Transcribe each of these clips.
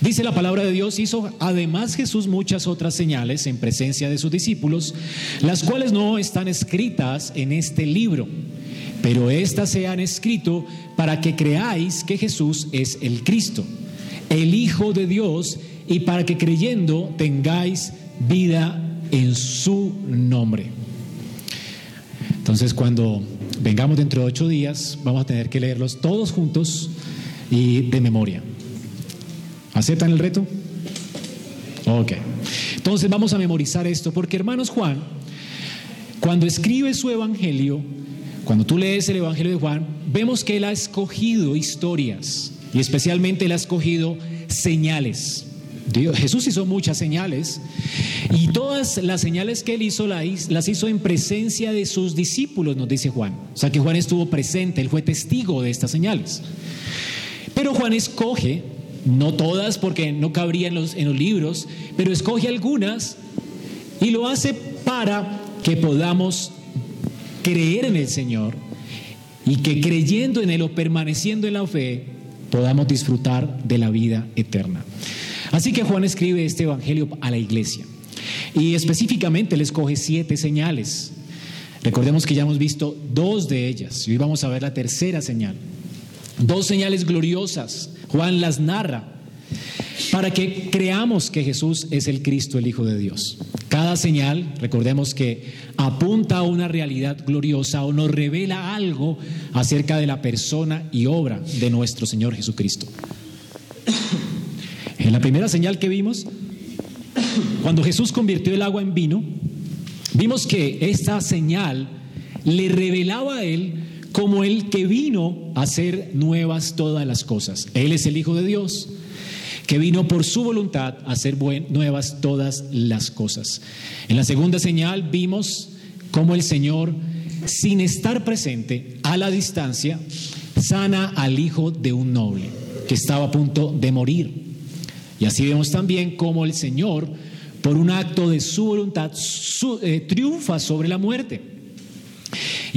Dice la palabra de Dios, hizo además Jesús muchas otras señales en presencia de sus discípulos, las cuales no están escritas en este libro, pero éstas se han escrito para que creáis que Jesús es el Cristo, el Hijo de Dios, y para que creyendo tengáis vida en su nombre. Entonces cuando vengamos dentro de ocho días, vamos a tener que leerlos todos juntos y de memoria. ¿Aceptan el reto? Ok. Entonces vamos a memorizar esto, porque hermanos Juan, cuando escribe su evangelio, cuando tú lees el evangelio de Juan, vemos que él ha escogido historias y especialmente él ha escogido señales. Jesús hizo muchas señales y todas las señales que él hizo las hizo en presencia de sus discípulos, nos dice Juan. O sea que Juan estuvo presente, él fue testigo de estas señales. Pero Juan escoge, no todas porque no cabrían los, en los libros, pero escoge algunas y lo hace para que podamos creer en el Señor y que creyendo en Él o permaneciendo en la fe podamos disfrutar de la vida eterna. Así que Juan escribe este Evangelio a la iglesia y específicamente le escoge siete señales. Recordemos que ya hemos visto dos de ellas y hoy vamos a ver la tercera señal. Dos señales gloriosas. Juan las narra para que creamos que Jesús es el Cristo, el Hijo de Dios. Cada señal, recordemos que apunta a una realidad gloriosa o nos revela algo acerca de la persona y obra de nuestro Señor Jesucristo. En la primera señal que vimos, cuando Jesús convirtió el agua en vino, vimos que esta señal le revelaba a él como el que vino a hacer nuevas todas las cosas. Él es el Hijo de Dios, que vino por su voluntad a hacer nuevas todas las cosas. En la segunda señal vimos cómo el Señor, sin estar presente, a la distancia, sana al hijo de un noble que estaba a punto de morir. Y así vemos también cómo el Señor, por un acto de su voluntad, eh, triunfa sobre la muerte.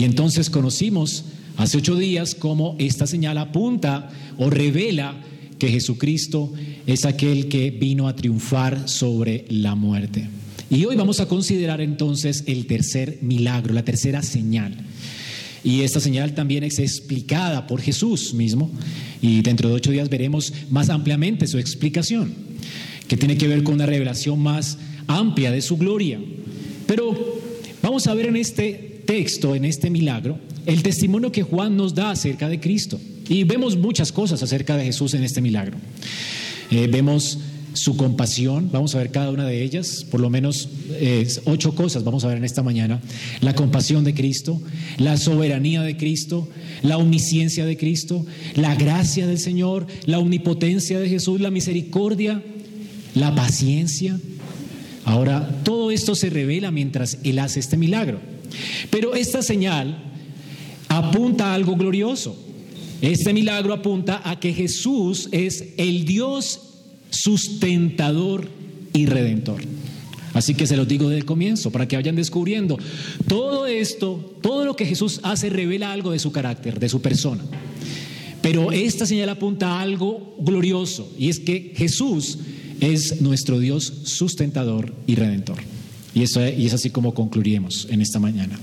Y entonces conocimos hace ocho días cómo esta señal apunta o revela que Jesucristo es aquel que vino a triunfar sobre la muerte. Y hoy vamos a considerar entonces el tercer milagro, la tercera señal. Y esta señal también es explicada por Jesús mismo y dentro de ocho días veremos más ampliamente su explicación, que tiene que ver con una revelación más amplia de su gloria. Pero vamos a ver en este texto, en este milagro, el testimonio que Juan nos da acerca de Cristo. Y vemos muchas cosas acerca de Jesús en este milagro. Eh, vemos su compasión, vamos a ver cada una de ellas, por lo menos eh, ocho cosas vamos a ver en esta mañana. La compasión de Cristo, la soberanía de Cristo, la omnisciencia de Cristo, la gracia del Señor, la omnipotencia de Jesús, la misericordia, la paciencia. Ahora, todo esto se revela mientras Él hace este milagro. Pero esta señal apunta a algo glorioso. Este milagro apunta a que Jesús es el Dios sustentador y redentor. Así que se los digo desde el comienzo, para que vayan descubriendo. Todo esto, todo lo que Jesús hace revela algo de su carácter, de su persona. Pero esta señal apunta a algo glorioso, y es que Jesús es nuestro Dios sustentador y redentor. Y, eso, y es así como concluiremos en esta mañana.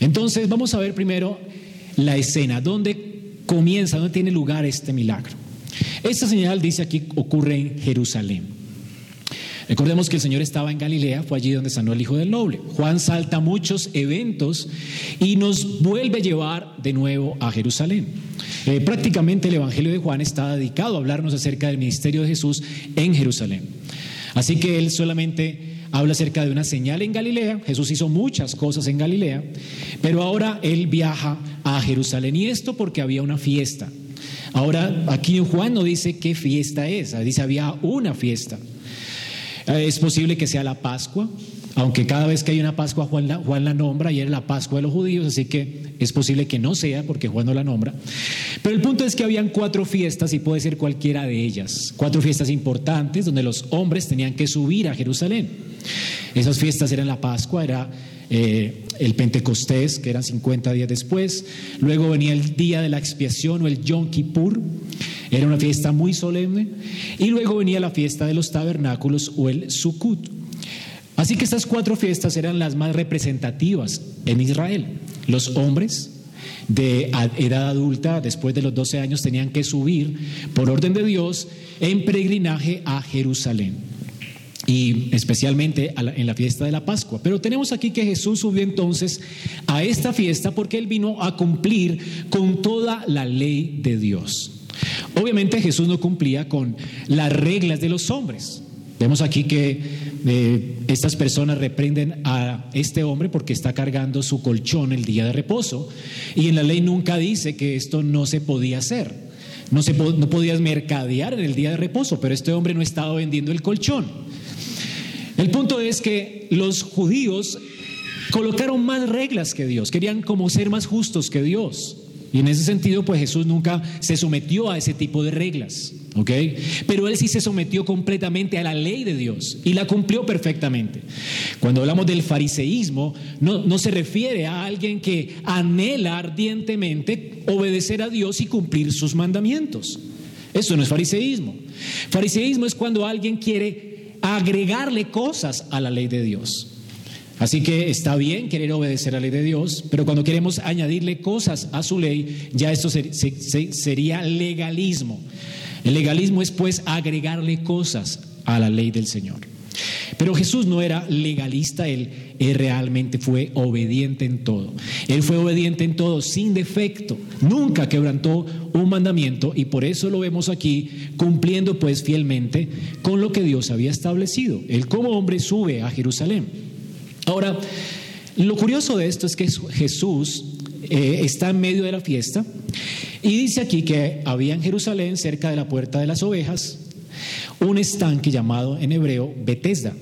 Entonces vamos a ver primero la escena, dónde comienza, dónde tiene lugar este milagro. Esta señal dice aquí ocurre en Jerusalén. Recordemos que el Señor estaba en Galilea, fue allí donde sanó el hijo del noble. Juan salta muchos eventos y nos vuelve a llevar de nuevo a Jerusalén. Eh, prácticamente el Evangelio de Juan está dedicado a hablarnos acerca del ministerio de Jesús en Jerusalén. Así que él solamente habla acerca de una señal en Galilea. Jesús hizo muchas cosas en Galilea, pero ahora él viaja a Jerusalén. Y esto porque había una fiesta. Ahora, aquí Juan no dice qué fiesta es, dice había una fiesta. Eh, es posible que sea la Pascua, aunque cada vez que hay una Pascua Juan la, Juan la nombra y era la Pascua de los judíos, así que es posible que no sea porque Juan no la nombra. Pero el punto es que habían cuatro fiestas y puede ser cualquiera de ellas, cuatro fiestas importantes donde los hombres tenían que subir a Jerusalén. Esas fiestas eran la Pascua, era eh, el Pentecostés, que eran 50 días después, luego venía el día de la expiación o el Yom Kippur, Era una fiesta muy solemne. Y luego venía la fiesta de los tabernáculos o el Sukkot. Así que estas cuatro fiestas eran las más representativas en Israel. Los hombres de edad adulta, después de los 12 años, tenían que subir por orden de Dios en peregrinaje a Jerusalén y especialmente en la fiesta de la Pascua. Pero tenemos aquí que Jesús subió entonces a esta fiesta porque él vino a cumplir con toda la ley de Dios. Obviamente Jesús no cumplía con las reglas de los hombres. Vemos aquí que eh, estas personas reprenden a este hombre porque está cargando su colchón el día de reposo y en la ley nunca dice que esto no se podía hacer. No, se, no podías mercadear en el día de reposo, pero este hombre no estaba vendiendo el colchón. El punto es que los judíos colocaron más reglas que Dios, querían como ser más justos que Dios. Y en ese sentido, pues Jesús nunca se sometió a ese tipo de reglas, ¿ok? Pero él sí se sometió completamente a la ley de Dios y la cumplió perfectamente. Cuando hablamos del fariseísmo, no, no se refiere a alguien que anhela ardientemente obedecer a Dios y cumplir sus mandamientos. Eso no es fariseísmo. Fariseísmo es cuando alguien quiere agregarle cosas a la ley de Dios. Así que está bien querer obedecer a la ley de Dios, pero cuando queremos añadirle cosas a su ley, ya esto sería legalismo. El legalismo es pues agregarle cosas a la ley del Señor. Pero Jesús no era legalista, él, realmente fue obediente en todo. Él fue obediente en todo, sin defecto. Nunca quebrantó un mandamiento y por eso lo vemos aquí cumpliendo pues fielmente con lo que Dios había establecido. Él como hombre sube a Jerusalén. Ahora, lo curioso de esto es que Jesús eh, está en medio de la fiesta y dice aquí que había en Jerusalén, cerca de la puerta de las ovejas, un estanque llamado en hebreo Betesda,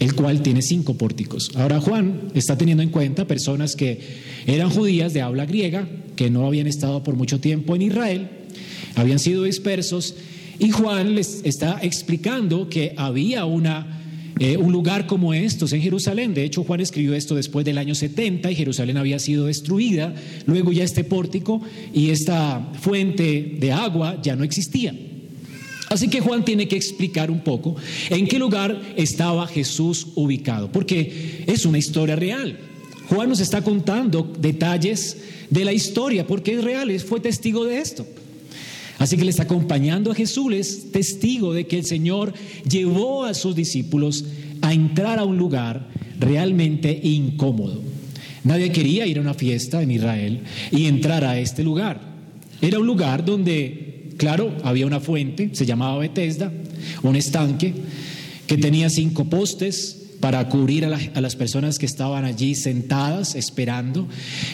el cual tiene cinco pórticos. Ahora Juan está teniendo en cuenta personas que eran judías de habla griega, que no habían estado por mucho tiempo en Israel, habían sido dispersos, y Juan les está explicando que había una, eh, un lugar como estos en Jerusalén. De hecho, Juan escribió esto después del año 70 y Jerusalén había sido destruida. Luego ya este pórtico y esta fuente de agua ya no existía. Así que Juan tiene que explicar un poco en qué lugar estaba Jesús ubicado, porque es una historia real. Juan nos está contando detalles de la historia, porque es real, fue testigo de esto. Así que le está acompañando a Jesús, es testigo de que el Señor llevó a sus discípulos a entrar a un lugar realmente incómodo. Nadie quería ir a una fiesta en Israel y entrar a este lugar. Era un lugar donde Claro, había una fuente, se llamaba Bethesda, un estanque que tenía cinco postes para cubrir a, las personas que estaban allí sentadas esperando.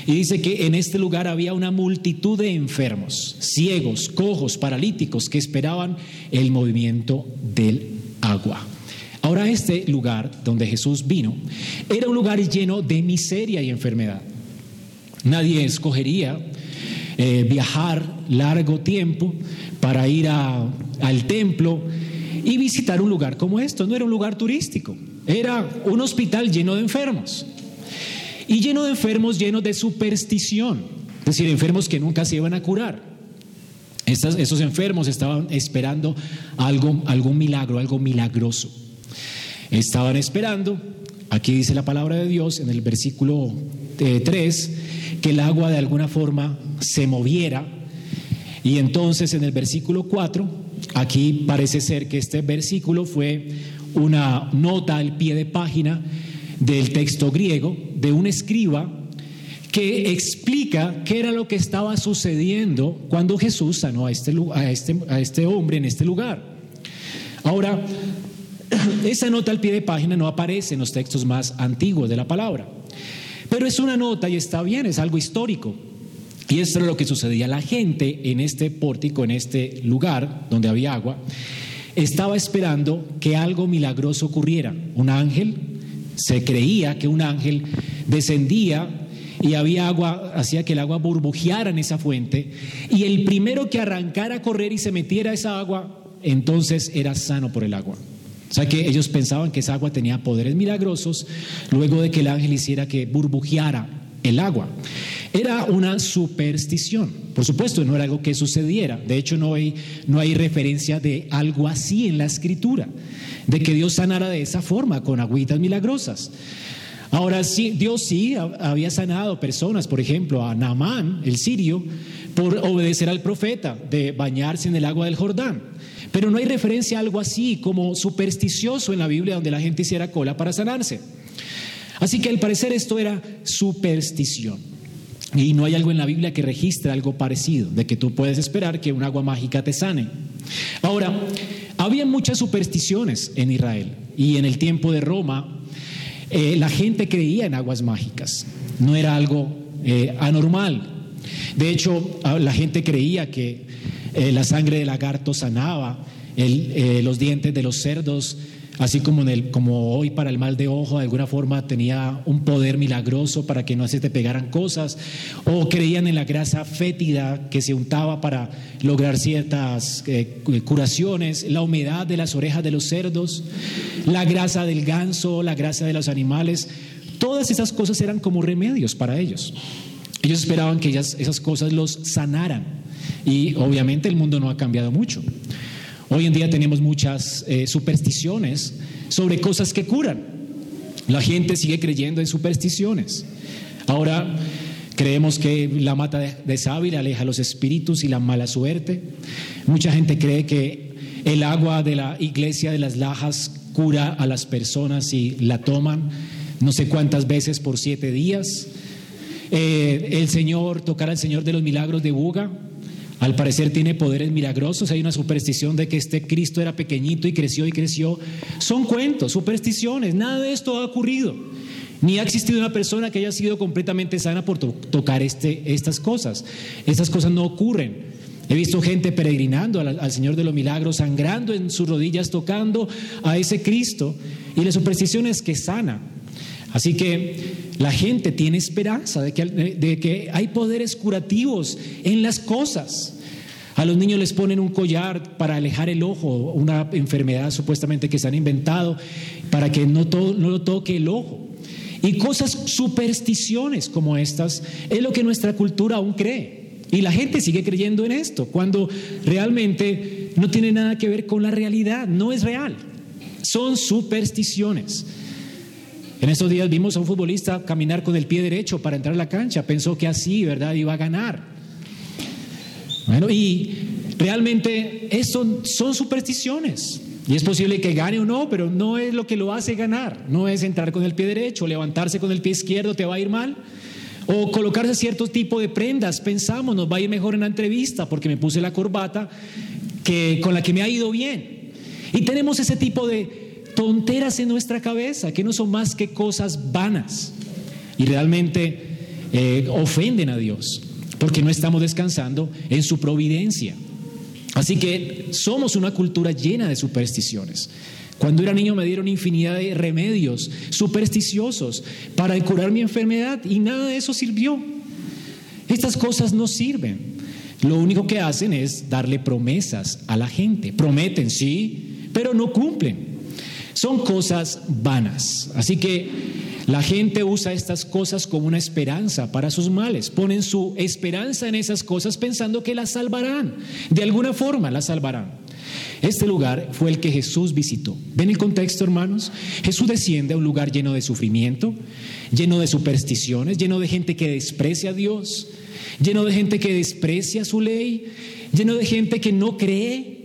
Y dice que en este lugar había una multitud de enfermos, ciegos, cojos, paralíticos que esperaban el movimiento del agua. Ahora este lugar donde Jesús vino era un lugar lleno de miseria y enfermedad. Nadie escogería eh, viajar largo tiempo para ir al templo y visitar un lugar como esto. No era un lugar turístico, era un hospital lleno de enfermos. Y lleno de enfermos llenos de superstición, es decir, enfermos que nunca se iban a curar. esos enfermos estaban esperando algo, algún milagro, algo milagroso. Estaban esperando, aquí dice la palabra de Dios en el versículo 3, eh, que el agua de alguna forma se moviera. Y entonces en el versículo 4, aquí parece ser que este versículo fue una nota al pie de página del texto griego de un escriba que explica qué era lo que estaba sucediendo cuando Jesús sanó a este, a este, a este hombre en este lugar. Ahora, esa nota al pie de página no aparece en los textos más antiguos de la palabra, pero es una nota y está bien, es algo histórico. Y esto es lo que sucedía. La gente en este pórtico, en este lugar donde había agua, estaba esperando que algo milagroso ocurriera. Un ángel, se creía que un ángel descendía y había agua, hacía que el agua burbujeara en esa fuente. Y el primero que arrancara a correr y se metiera a esa agua, entonces era sano por el agua. O sea que ellos pensaban que esa agua tenía poderes milagrosos luego de que el ángel hiciera que burbujeara el agua. Era una superstición. Por supuesto, no era algo que sucediera. De hecho, no hay, no hay referencia de algo así en la escritura, de que Dios sanara de esa forma, con agüitas milagrosas. Ahora sí, Dios sí había sanado personas, por ejemplo, a Naamán, el sirio, por obedecer al profeta de bañarse en el agua del Jordán. Pero no hay referencia a algo así como supersticioso en la Biblia donde la gente hiciera cola para sanarse. Así que al parecer esto era superstición. Y no hay algo en la Biblia que registre algo parecido, de que tú puedes esperar que un agua mágica te sane. Ahora, había muchas supersticiones en Israel y en el tiempo de Roma eh, la gente creía en aguas mágicas, no era algo eh, anormal. De hecho, la gente creía que eh, la sangre del lagarto sanaba, los dientes de los cerdos Así como, hoy para el mal de ojo, de alguna forma tenía un poder milagroso para que no se te pegaran cosas, o creían en la grasa fétida que se untaba para lograr ciertas eh, curaciones, la humedad de las orejas de los cerdos, la grasa del ganso, la grasa de los animales, todas esas cosas eran como remedios para ellos. Ellos esperaban que esas cosas los sanaran y obviamente el mundo no ha cambiado mucho. Hoy en día tenemos muchas eh, supersticiones sobre cosas que curan. La gente sigue creyendo en supersticiones. Ahora creemos que la mata de, sábila aleja los espíritus y la mala suerte. Mucha gente cree que el agua de la iglesia de las lajas cura a las personas si la toman no sé cuántas veces por siete días. Eh, el Señor, tocar al Señor de los milagros de Buga, al parecer tiene poderes milagrosos, hay una superstición de que este Cristo era pequeñito y creció y creció. Son cuentos, supersticiones, nada de esto ha ocurrido. Ni ha existido una persona que haya sido completamente sana por tocar este, estas cosas. Estas cosas no ocurren. He visto gente peregrinando al, al, Señor de los Milagros, sangrando en sus rodillas, tocando a ese Cristo. Y la superstición es que sana. Así que la gente tiene esperanza de que, hay poderes curativos en las cosas. A los niños les ponen un collar para alejar el ojo, una enfermedad supuestamente que se han inventado para que no, no lo toque el ojo. Y cosas supersticiones como estas es lo que nuestra cultura aún cree. Y la gente sigue creyendo en esto, cuando realmente no tiene nada que ver con la realidad, no es real. Son supersticiones. En estos días vimos a un futbolista caminar con el pie derecho para entrar a la cancha. Pensó que así, ¿verdad?, iba a ganar. Bueno, y realmente eso son supersticiones. Y es posible que gane o no, pero no es lo que lo hace ganar. No es entrar con el pie derecho, levantarse con el pie izquierdo, te va a ir mal. O colocarse cierto tipo de prendas. Pensamos, nos va a ir mejor en la entrevista porque me puse la corbata que, con la que me ha ido bien. Y tenemos ese tipo de, tonteras en nuestra cabeza que no son más que cosas vanas y realmente eh, ofenden a Dios porque no estamos descansando en su providencia. Así que somos una cultura llena de supersticiones. Cuando era niño me dieron infinidad de remedios supersticiosos para curar mi enfermedad y nada de eso sirvió. Estas cosas no sirven. Lo único que hacen es darle promesas a la gente. Prometen, sí, pero no cumplen. Son cosas vanas. Así que la gente usa estas cosas como una esperanza para sus males. Ponen su esperanza en esas cosas pensando que las salvarán. De alguna forma las salvarán. Este lugar fue el que Jesús visitó. ¿Ven el contexto, hermanos? Jesús desciende a un lugar lleno de sufrimiento, lleno de supersticiones, lleno de gente que desprecia a Dios, lleno de gente que desprecia su ley, lleno de gente que no cree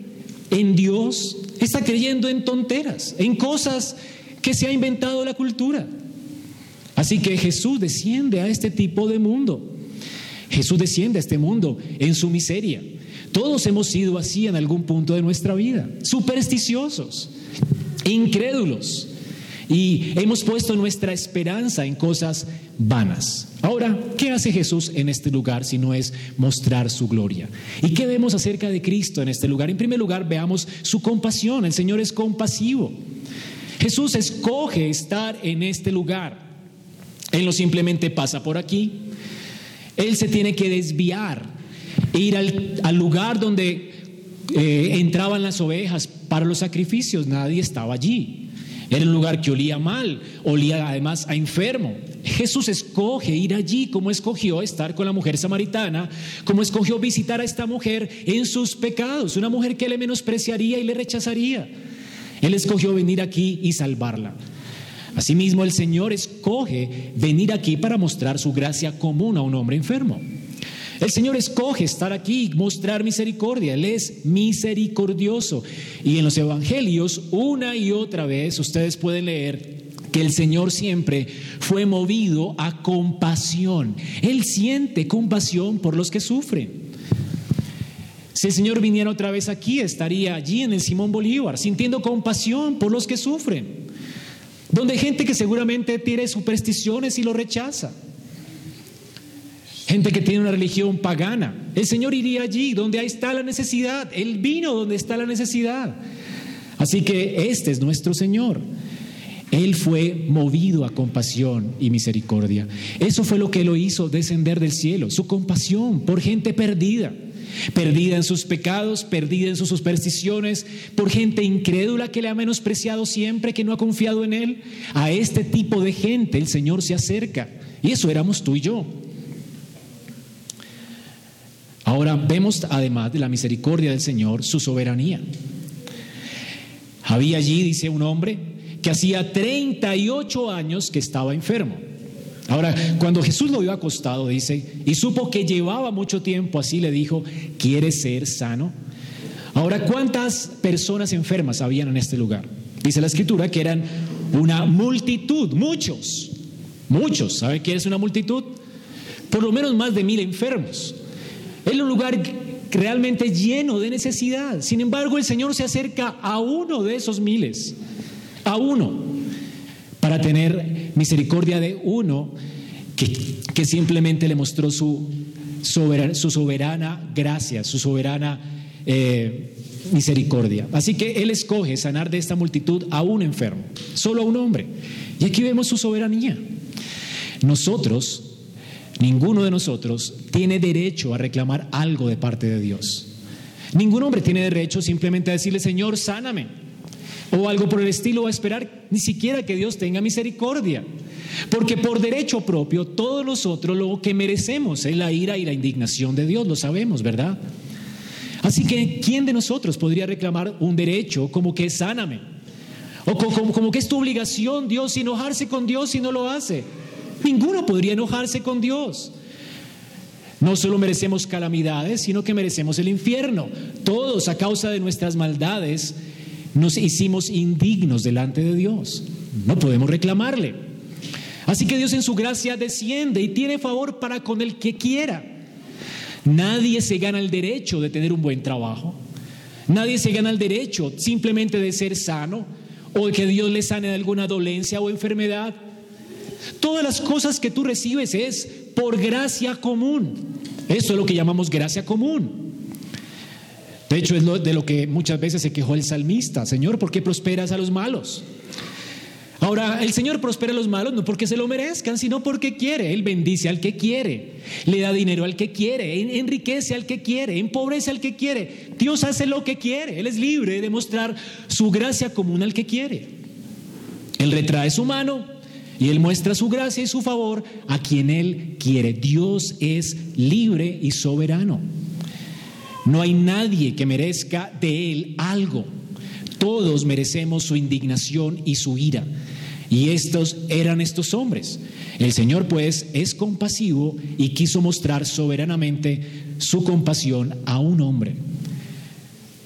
en Dios, está creyendo en tonteras, en cosas que se ha inventado la cultura. Así que Jesús desciende a este tipo de mundo. Jesús desciende a este mundo en su miseria. Todos hemos sido así en algún punto de nuestra vida, supersticiosos, incrédulos, y hemos puesto nuestra esperanza en cosas vanas. Ahora, ¿qué hace Jesús en este lugar si no es mostrar su gloria? ¿Y qué vemos acerca de Cristo en este lugar? En primer lugar, veamos su compasión. El Señor es compasivo. Jesús escoge estar en este lugar. Él no simplemente pasa por aquí. Él se tiene que desviar e ir al, lugar donde eh, entraban las ovejas para los sacrificios. Nadie estaba allí. Era un lugar que olía mal, olía además a enfermo. Jesús escoge ir allí como escogió estar con la mujer samaritana, como escogió visitar a esta mujer en sus pecados, una mujer que le menospreciaría y le rechazaría. Él escogió venir aquí y salvarla. Asimismo, el Señor escoge venir aquí para mostrar su gracia común a un hombre enfermo. El Señor escoge estar aquí y mostrar misericordia. Él es misericordioso. Y en los evangelios, una y otra vez, ustedes pueden leer que el Señor siempre fue movido a compasión. Él siente compasión por los que sufren. Si el Señor viniera otra vez aquí, estaría allí en el Simón Bolívar, sintiendo compasión por los que sufren. Donde hay gente que seguramente tiene supersticiones y lo rechaza gente que tiene una religión pagana. El Señor iría allí donde ahí está la necesidad. Él vino donde está la necesidad. Así que este es nuestro Señor. Él fue movido a compasión y misericordia. Eso fue lo que lo hizo descender del cielo, su compasión por gente perdida, perdida en sus pecados, perdida en sus supersticiones, por gente incrédula que le ha menospreciado siempre, que no ha confiado en Él. A este tipo de gente el Señor se acerca. Y eso éramos tú y yo. Ahora vemos además de la misericordia del Señor su soberanía. Había allí, dice un hombre, que hacía 38 años que estaba enfermo. Ahora, cuando Jesús lo vio acostado, dice, y supo que llevaba mucho tiempo así, le dijo, ¿quieres ser sano? Ahora, ¿cuántas personas enfermas habían en este lugar? Dice la escritura que eran una multitud, muchos, muchos. ¿Sabe qué es una multitud? Por lo menos más de mil enfermos. Es un lugar realmente lleno de necesidad. Sin embargo, el Señor se acerca a uno de esos miles, a uno, para tener misericordia de uno que, simplemente le mostró su soberana, su soberana gracia, su soberana eh, misericordia. Así que Él escoge sanar de esta multitud a un enfermo, solo a un hombre. Y aquí vemos su soberanía. Nosotros Ninguno de nosotros tiene derecho a reclamar algo de parte de Dios. Ningún hombre tiene derecho simplemente a decirle, Señor, sáname. O algo por el estilo, o a esperar ni siquiera que Dios tenga misericordia. Porque por derecho propio, todos nosotros lo que merecemos es la ira y la indignación de Dios, lo sabemos, ¿verdad? Así que, ¿quién de nosotros podría reclamar un derecho como que sáname? O como, como que es tu obligación, Dios, enojarse con Dios si no lo hace. Ninguno podría enojarse con Dios. No solo merecemos calamidades, sino que merecemos el infierno. Todos a causa de nuestras maldades nos hicimos indignos delante de Dios. No podemos reclamarle. Así que Dios en su gracia desciende y tiene favor para con el que quiera. Nadie se gana el derecho de tener un buen trabajo. Nadie se gana el derecho simplemente de ser sano o de que Dios le sane de alguna dolencia o enfermedad. Todas las cosas que tú recibes es por gracia común. Eso es lo que llamamos gracia común. De hecho, es lo, de lo que muchas veces se quejó el salmista. Señor, ¿por qué prosperas a los malos? Ahora, el Señor prospera a los malos no porque se lo merezcan, sino porque quiere. Él bendice al que quiere, le da dinero al que quiere, enriquece al que quiere, empobrece al que quiere. Dios hace lo que quiere. Él es libre de mostrar su gracia común al que quiere. Él retrae su mano y Él muestra su gracia y su favor a quien Él quiere. Dios es libre y soberano. No hay nadie que merezca de Él algo. Todos merecemos su indignación y su ira. Y estos eran estos hombres. El Señor pues es compasivo y quiso mostrar soberanamente su compasión a un hombre.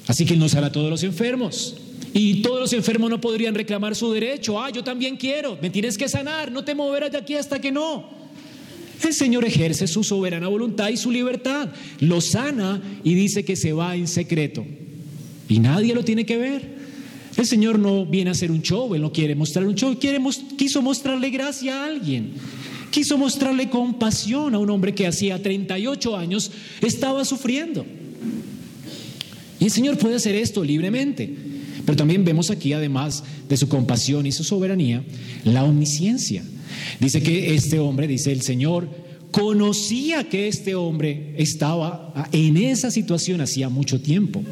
Así que Él nos hará a todos los enfermos. Y todos los enfermos no podrían reclamar su derecho. Ah, yo también quiero, me tienes que sanar, no te moverás de aquí hasta que no. El Señor ejerce su soberana voluntad y su libertad. Lo sana y dice que se va en secreto. Y nadie lo tiene que ver. El Señor no viene a hacer un show, Él no quiere mostrar un show, quiso mostrarle gracia a alguien. Quiso mostrarle compasión a un hombre que hacía 38 años estaba sufriendo. Y el Señor puede hacer esto libremente. Pero también vemos aquí, además de su compasión y su soberanía, la omnisciencia. Dice que este hombre, dice el Señor, conocía que este hombre estaba en esa situación hacía mucho tiempo.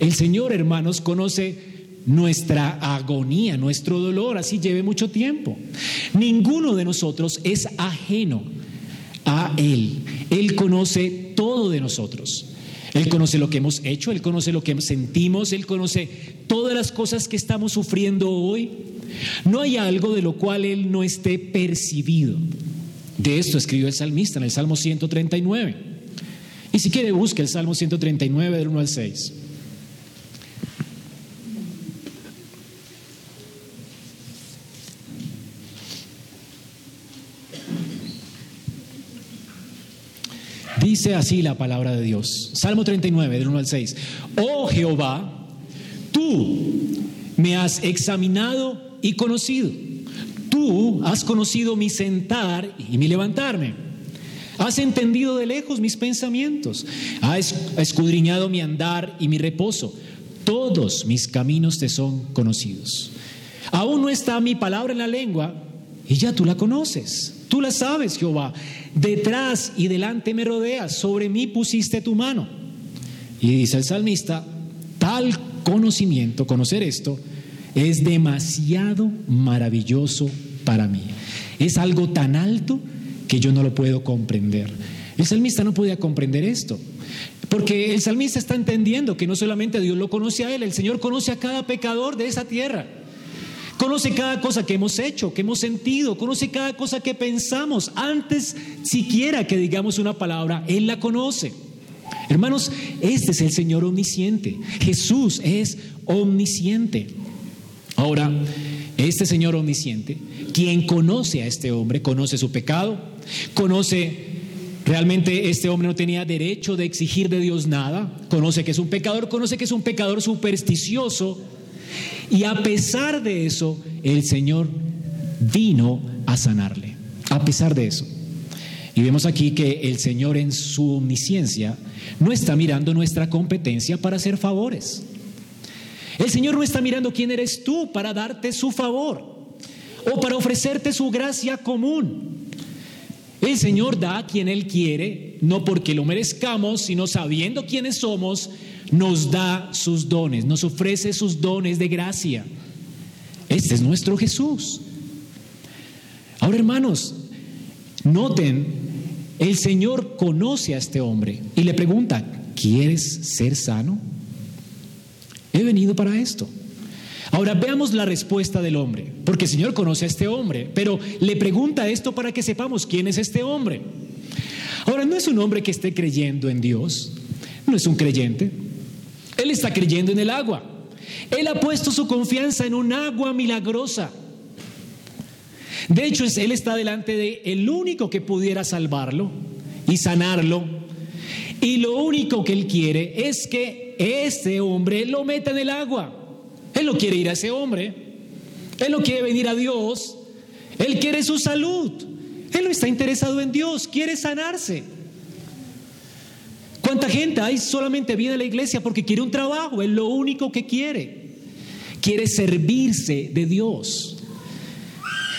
El Señor, hermanos, conoce nuestra agonía, nuestro dolor, así lleve mucho tiempo. Ninguno de nosotros es ajeno a Él. Él conoce todo de nosotros. Él conoce lo que hemos hecho, Él conoce lo que sentimos, Él conoce todas las cosas que estamos sufriendo hoy. No hay algo de lo cual Él no esté percibido. De esto escribió el salmista en el Salmo 139. Y si quiere, busque el Salmo 139 del 1 al 6. Dice así la palabra de Dios. Salmo 39, del 1 al 6. Oh Jehová, tú me has examinado y conocido. Tú has conocido mi sentar y mi levantarme. Has entendido de lejos mis pensamientos. Has escudriñado mi andar y mi reposo. Todos mis caminos te son conocidos. Aún no está mi palabra en la lengua y ya tú la conoces. Tú la sabes, Jehová. Detrás y delante me rodeas, sobre mí pusiste tu mano. Y dice el salmista, tal conocimiento, conocer esto, es demasiado maravilloso para mí. Es algo tan alto que yo no lo puedo comprender. El salmista no podía comprender esto. Porque el salmista está entendiendo que no solamente Dios lo conoce a él, el Señor conoce a cada pecador de esa tierra. Conoce cada cosa que hemos hecho, que hemos sentido, conoce cada cosa que pensamos. Antes siquiera que digamos una palabra, Él la conoce. Hermanos, este es el Señor omnisciente. Jesús es omnisciente. Ahora, este Señor omnisciente, quien conoce a este hombre, conoce su pecado, conoce Realmente este hombre no tenía derecho de exigir de Dios nada. Conoce que es un pecador, conoce que es un pecador supersticioso, y a pesar de eso, el Señor vino a sanarle. A pesar de eso. Y vemos aquí que el Señor en su omnisciencia no está mirando nuestra competencia para hacer favores. El Señor no está mirando quién eres tú para darte su favor o para ofrecerte su gracia común. El Señor da a quien Él quiere, no porque lo merezcamos, sino sabiendo quiénes somos nos da sus dones, nos ofrece sus dones de gracia. Este es nuestro Jesús. Ahora, hermanos, noten, el Señor conoce a este hombre y le pregunta, ¿quieres ser sano? He venido para esto. Ahora veamos la respuesta del hombre, porque el Señor conoce a este hombre, pero le pregunta esto para que sepamos quién es este hombre. Ahora, no es un hombre que esté creyendo en Dios, no es un creyente, él está creyendo en el agua. Él ha puesto su confianza en un agua milagrosa. De hecho, Él está delante de el único que pudiera salvarlo y sanarlo. Y lo único que Él quiere es que ese hombre lo meta en el agua. Él no quiere ir a ese hombre. Él no quiere venir a Dios. Él quiere su salud. Él no está interesado en Dios, quiere sanarse. ¿Cuánta gente hay solamente viene a la iglesia porque quiere un trabajo? Es lo único que quiere. Quiere servirse de Dios.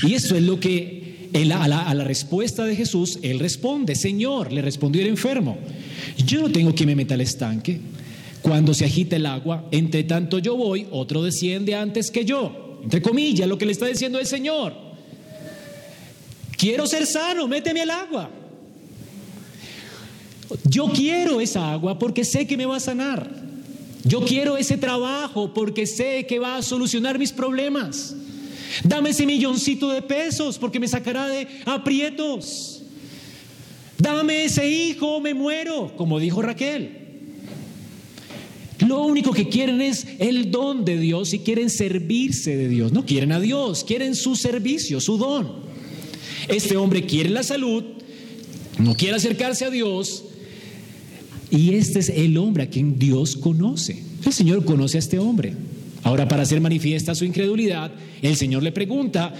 Y eso es lo que a, la, respuesta de Jesús, él responde, Señor, le respondió el enfermo, yo no tengo que me meta al estanque. Cuando se agita el agua, entre tanto yo voy, otro desciende antes que yo. Entre comillas, lo que le está diciendo el Señor. Quiero ser sano, méteme al agua. Yo quiero esa agua porque sé que me va a sanar. Yo quiero ese trabajo porque sé que va a solucionar mis problemas. Dame ese milloncito de pesos porque me sacará de aprietos. Dame ese hijo me muero, como dijo Raquel. Lo único que quieren es el don de Dios y quieren servirse de Dios. No quieren a Dios, quieren su servicio, su don. Este hombre quiere la salud, no quiere acercarse a Dios, y este es el hombre a quien Dios conoce. El Señor conoce a este hombre. Ahora, para hacer manifiesta su incredulidad, el Señor le pregunta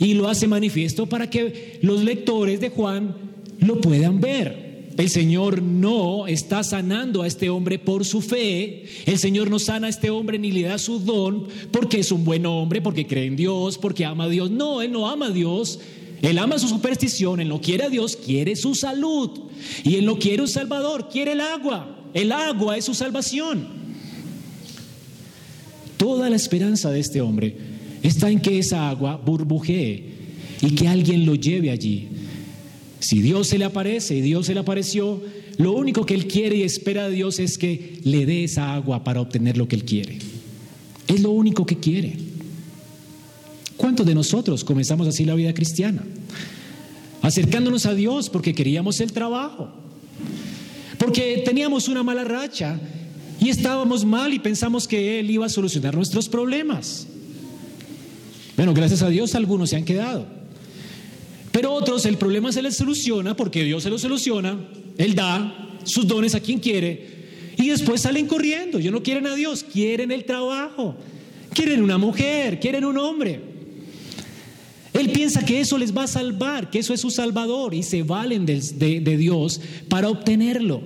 y lo hace manifiesto para que los lectores de Juan lo puedan ver. El Señor no está sanando a este hombre por su fe. El Señor no sana a este hombre ni le da su don porque es un buen hombre, porque cree en Dios, porque ama a Dios. No, Él no ama a Dios. Él ama su superstición, Él no quiere a Dios, quiere su salud. Y Él no quiere un Salvador, quiere el agua. El agua es su salvación. Toda la esperanza de este hombre está en que esa agua burbujee y que alguien lo lleve allí. Si Dios se le aparece y Dios se le apareció, lo único que él quiere y espera de Dios es que le dé esa agua para obtener lo que él quiere. Es lo único que quiere. ¿Cuántos de nosotros comenzamos así la vida cristiana? Acercándonos a Dios porque queríamos el trabajo, porque teníamos una mala racha y estábamos mal y pensamos que Él iba a solucionar nuestros problemas. Bueno, gracias a Dios algunos se han quedado. Pero otros el problema se les soluciona porque Dios se lo soluciona, Él da sus dones a quien quiere y después salen corriendo. Yo no quieren a Dios, quieren el trabajo, quieren una mujer, quieren un hombre. Él piensa que eso les va a salvar, que eso es su salvador y se valen de, Dios para obtenerlo.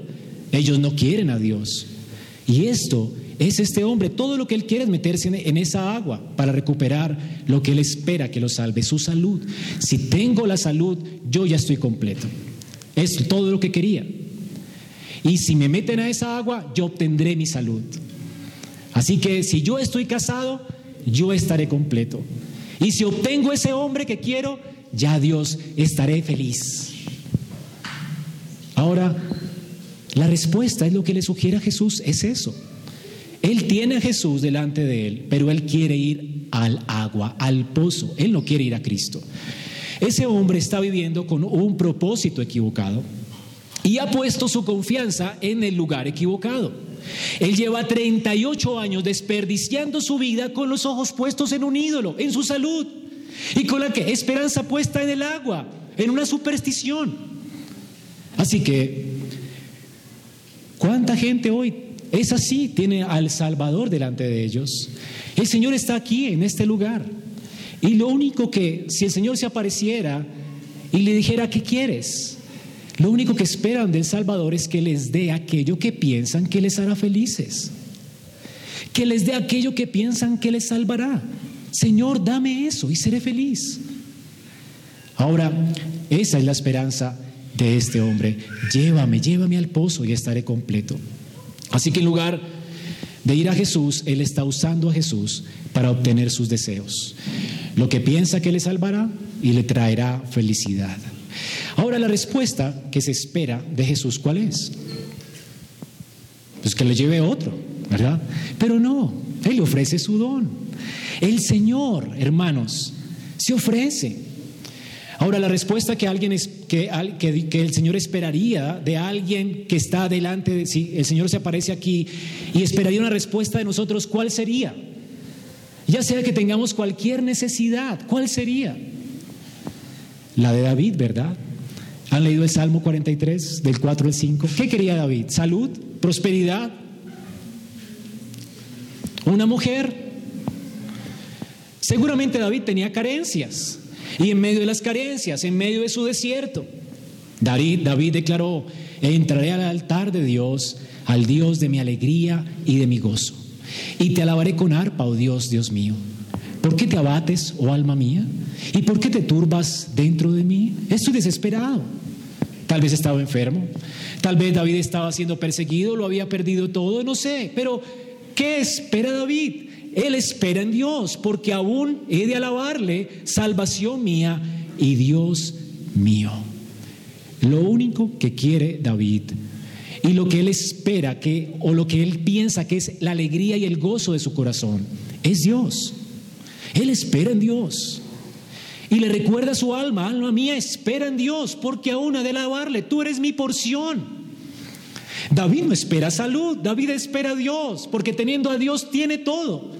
Ellos no quieren a Dios. Y esto es este hombre, todo lo que él quiere es meterse en esa agua para recuperar lo que él espera que lo salve, su salud. Si tengo la salud, yo ya estoy completo. Es todo lo que quería. Y si me meten a esa agua, yo obtendré mi salud. Así que si yo estoy casado, yo estaré completo. Y si obtengo ese hombre que quiero, ya Dios estaré feliz. Ahora, la respuesta es lo que le sugiere a Jesús, es eso. Él tiene a Jesús delante de él, pero él quiere ir al agua, al pozo. Él no quiere ir a Cristo. Ese hombre está viviendo con un propósito equivocado y ha puesto su confianza en el lugar equivocado. Él lleva 38 años desperdiciando su vida con los ojos puestos en un ídolo, en su salud, y con la esperanza puesta en el agua, en una superstición. Así que ¿Cuánta gente hoy es así? Tiene al Salvador delante de ellos. El Señor está aquí, en este lugar. Y lo único que, si el Señor se apareciera y le dijera, ¿qué quieres? Lo único que esperan del Salvador es que les dé aquello que piensan que les hará felices. Que les dé aquello que piensan que les salvará. Señor, dame eso y seré feliz. Ahora, esa es la esperanza de este hombre, llévame, llévame al pozo y estaré completo. Así que en lugar de ir a Jesús, él está usando a Jesús para obtener sus deseos. Lo que piensa que le salvará y le traerá felicidad. Ahora la respuesta que se espera de Jesús, ¿cuál es? Pues que le lleve otro, ¿verdad? Pero no, Él le ofrece su don. El Señor, hermanos, se ofrece. Ahora, la respuesta que, alguien es, que, que, el Señor esperaría de alguien que está delante, de, si el Señor se aparece aquí y esperaría una respuesta de nosotros, ¿cuál sería? Ya sea que tengamos cualquier necesidad, ¿cuál sería? La de David, ¿verdad? ¿Han leído el Salmo 43, del 4 al 5? ¿Qué quería David? ¿Salud? ¿Prosperidad? ¿Una mujer? Seguramente David tenía carencias. Y en medio de las carencias, en medio de su desierto, David, David declaró, entraré al altar de Dios, al Dios de mi alegría y de mi gozo. Y te alabaré con arpa, oh Dios, Dios mío. ¿Por qué te abates, oh alma mía? ¿Y por qué te turbas dentro de mí? Estoy desesperado. Tal vez estaba enfermo, tal vez David estaba siendo perseguido, lo había perdido todo, no sé, pero ¿qué espera David? Él espera en Dios, porque aún he de alabarle, salvación mía y Dios mío. Lo único que quiere David y lo que él espera que o lo que él piensa que es la alegría y el gozo de su corazón es Dios. Él espera en Dios. Y le recuerda a su alma, alma mía, espera en Dios, porque aún ha de alabarle, tú eres mi porción. David no espera salud, David espera a Dios, porque teniendo a Dios tiene todo.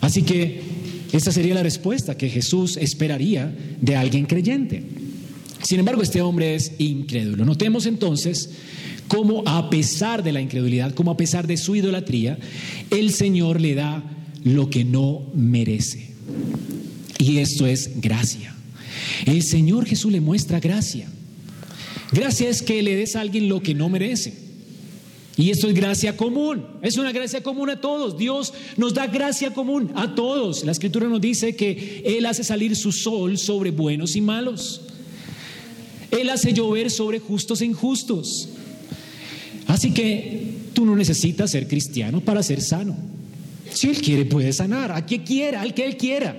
Así que esta sería la respuesta que Jesús esperaría de alguien creyente. Sin embargo, este hombre es incrédulo. Notemos entonces cómo a pesar de la incredulidad, cómo a pesar de su idolatría, el Señor le da lo que no merece. Y esto es gracia. El Señor Jesús le muestra gracia. Gracia es que le des a alguien lo que no merece. Y esto es gracia común, es una gracia común a todos. Dios nos da gracia común a todos. La escritura nos dice que Él hace salir su sol sobre buenos y malos. Él hace llover sobre justos e injustos. Así que Tú no necesitas ser cristiano para ser sano. Si Él quiere, puede sanar a quien quiera, al que Él quiera.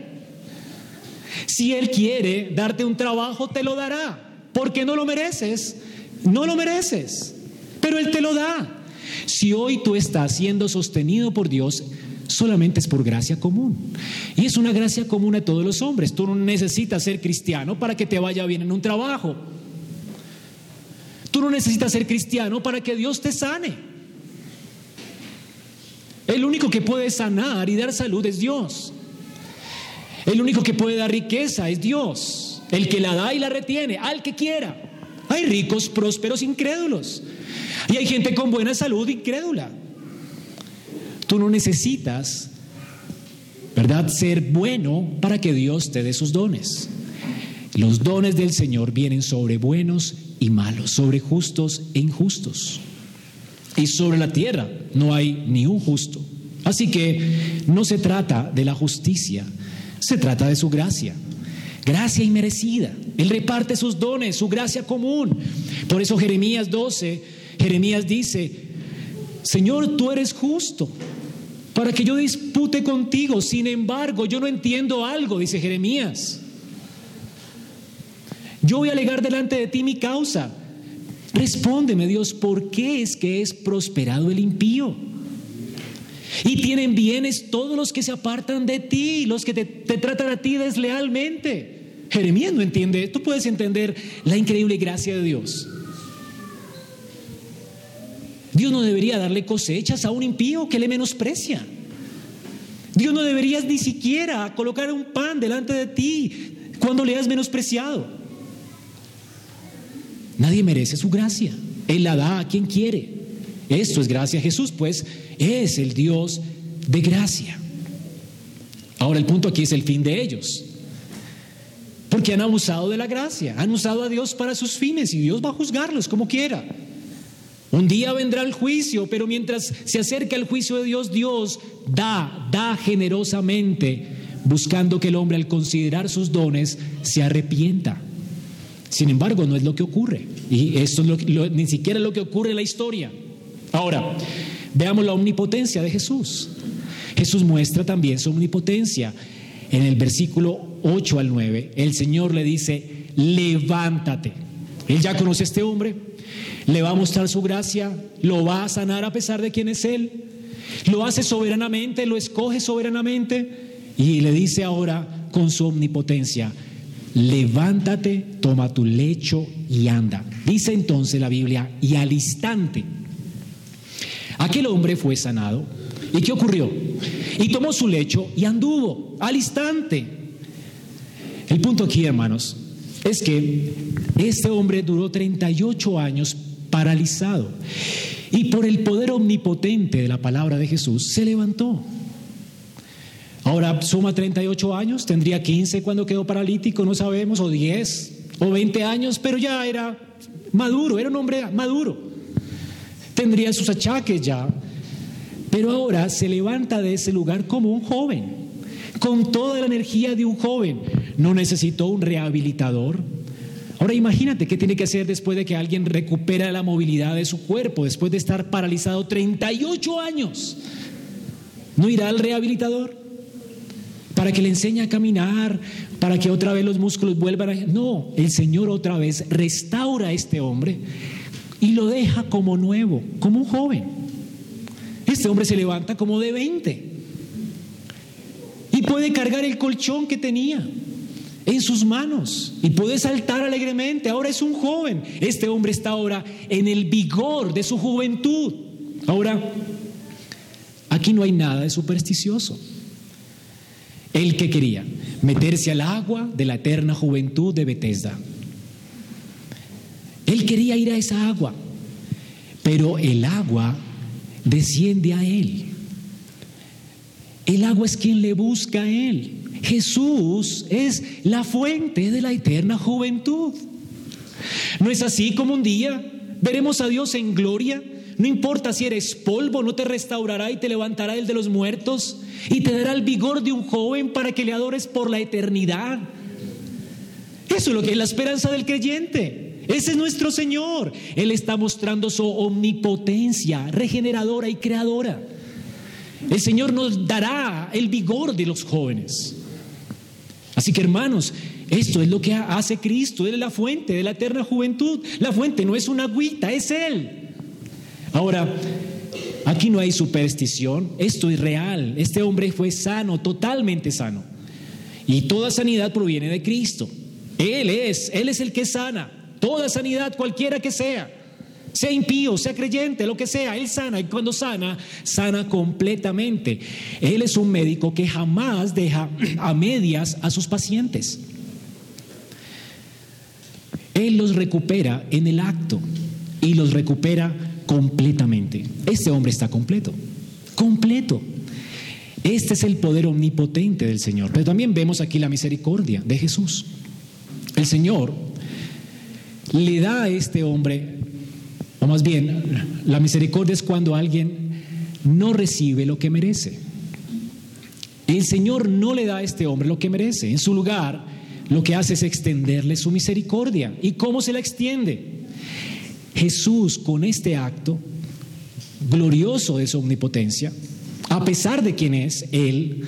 Si Él quiere darte un trabajo, te lo dará, porque no lo mereces, no lo mereces, pero Él te lo da. Si hoy tú estás siendo sostenido por Dios, solamente es por gracia común. Y es una gracia común a todos los hombres. Tú no necesitas ser cristiano para que te vaya bien en un trabajo. Tú no necesitas ser cristiano para que Dios te sane. El único que puede sanar y dar salud es Dios. El único que puede dar riqueza es Dios. El que la da y la retiene, al que quiera. Hay ricos, prósperos, incrédulos. Y hay gente con buena salud incrédula. Tú no necesitas, ¿verdad?, ser bueno para que Dios te dé sus dones. Los dones del Señor vienen sobre buenos y malos, sobre justos e injustos. Y sobre la tierra no hay ni un justo. Así que no se trata de la justicia, se trata de su gracia. Gracia inmerecida. Él reparte sus dones, su gracia común. Por eso Jeremías 12, Jeremías dice, Señor, tú eres justo para que yo dispute contigo. Sin embargo, yo no entiendo algo, dice Jeremías. Yo voy a alegar delante de ti mi causa. Respóndeme, Dios, ¿por qué es que es prosperado el impío? Y tienen bienes todos los que se apartan de ti, los que te, tratan a ti deslealmente. Jeremías no entiende, tú puedes entender la increíble gracia de Dios. Dios no debería darle cosechas a un impío que le menosprecia. Dios no debería ni siquiera colocar un pan delante de ti cuando le has menospreciado. Nadie merece su gracia. Él la da a quien quiere. Esto es gracia. Jesús, pues, es el Dios de gracia. Ahora el punto aquí es el fin de ellos. Porque han abusado de la gracia, han usado a Dios para sus fines y Dios va a juzgarlos como quiera. Un día vendrá el juicio, pero mientras se acerca el juicio de Dios, Dios da, da generosamente, buscando que el hombre al considerar sus dones se arrepienta. Sin embargo, no es lo que ocurre. Y esto es ni siquiera es lo que ocurre en la historia. Ahora, veamos la omnipotencia de Jesús. Jesús muestra también su omnipotencia. En el versículo 8 al 9, el Señor le dice, levántate. Él ya conoce a este hombre, le va a mostrar su gracia, lo va a sanar a pesar de quién es Él, lo hace soberanamente, lo escoge soberanamente y le dice ahora con su omnipotencia, levántate, toma tu lecho y anda. Dice entonces la Biblia, y al instante, aquel hombre fue sanado. ¿Y qué ocurrió? Y tomó su lecho y anduvo al instante. El punto aquí, hermanos, es que este hombre duró 38 años paralizado y por el poder omnipotente de la palabra de Jesús se levantó. Ahora suma 38 años, tendría 15 cuando quedó paralítico, no sabemos, o 10 o 20 años, pero ya era maduro, era un hombre maduro. Tendría sus achaques ya, pero ahora se levanta de ese lugar como un joven, con toda la energía de un joven. No necesitó un rehabilitador. Ahora imagínate qué tiene que hacer después de que alguien recupera la movilidad de su cuerpo, después de estar paralizado 38 años. ¿No irá al rehabilitador? Para que le enseñe a caminar, para que otra vez los músculos vuelvan a... No, el Señor otra vez restaura a este hombre y lo deja como nuevo, como un joven. Este hombre se levanta como de 20 y puede cargar el colchón que tenía en sus manos y puede saltar alegremente. Ahora es un joven. Este hombre está ahora en el vigor de su juventud. Ahora, aquí no hay nada de supersticioso. Él que quería meterse al agua de la eterna juventud de Bethesda. Él quería ir a esa agua, pero el agua desciende a él. El agua es quien le busca a él. Jesús es la fuente de la eterna juventud. ¿No es así como un día veremos a Dios en gloria? No importa si eres polvo, no te restaurará y te levantará el de los muertos y te dará el vigor de un joven para que le adores por la eternidad. Eso es lo que es la esperanza del creyente. Ese es nuestro Señor. Él está mostrando su omnipotencia regeneradora y creadora. El Señor nos dará el vigor de los jóvenes. Así que hermanos, esto es lo que hace Cristo. Él es la fuente de la eterna juventud. La fuente no es una agüita, es Él. Ahora, aquí no hay superstición. Esto es real. Este hombre fue sano, totalmente sano. Y toda sanidad proviene de Cristo. Él es, Él es el que sana. Toda sanidad, cualquiera que sea. Sea impío, sea creyente, lo que sea, Él sana. Y cuando sana, sana completamente. Él es un médico que jamás deja a medias a sus pacientes. Él los recupera en el acto y los recupera completamente. Este hombre está completo, completo. Este es el poder omnipotente del Señor. Pero también vemos aquí la misericordia de Jesús. El Señor le da a este hombre, o más bien, la misericordia es cuando alguien no recibe lo que merece. El Señor no le da a este hombre lo que merece. En su lugar, lo que hace es extenderle su misericordia. ¿Y cómo se la extiende? Jesús con este acto glorioso de su omnipotencia, a pesar de quién es Él,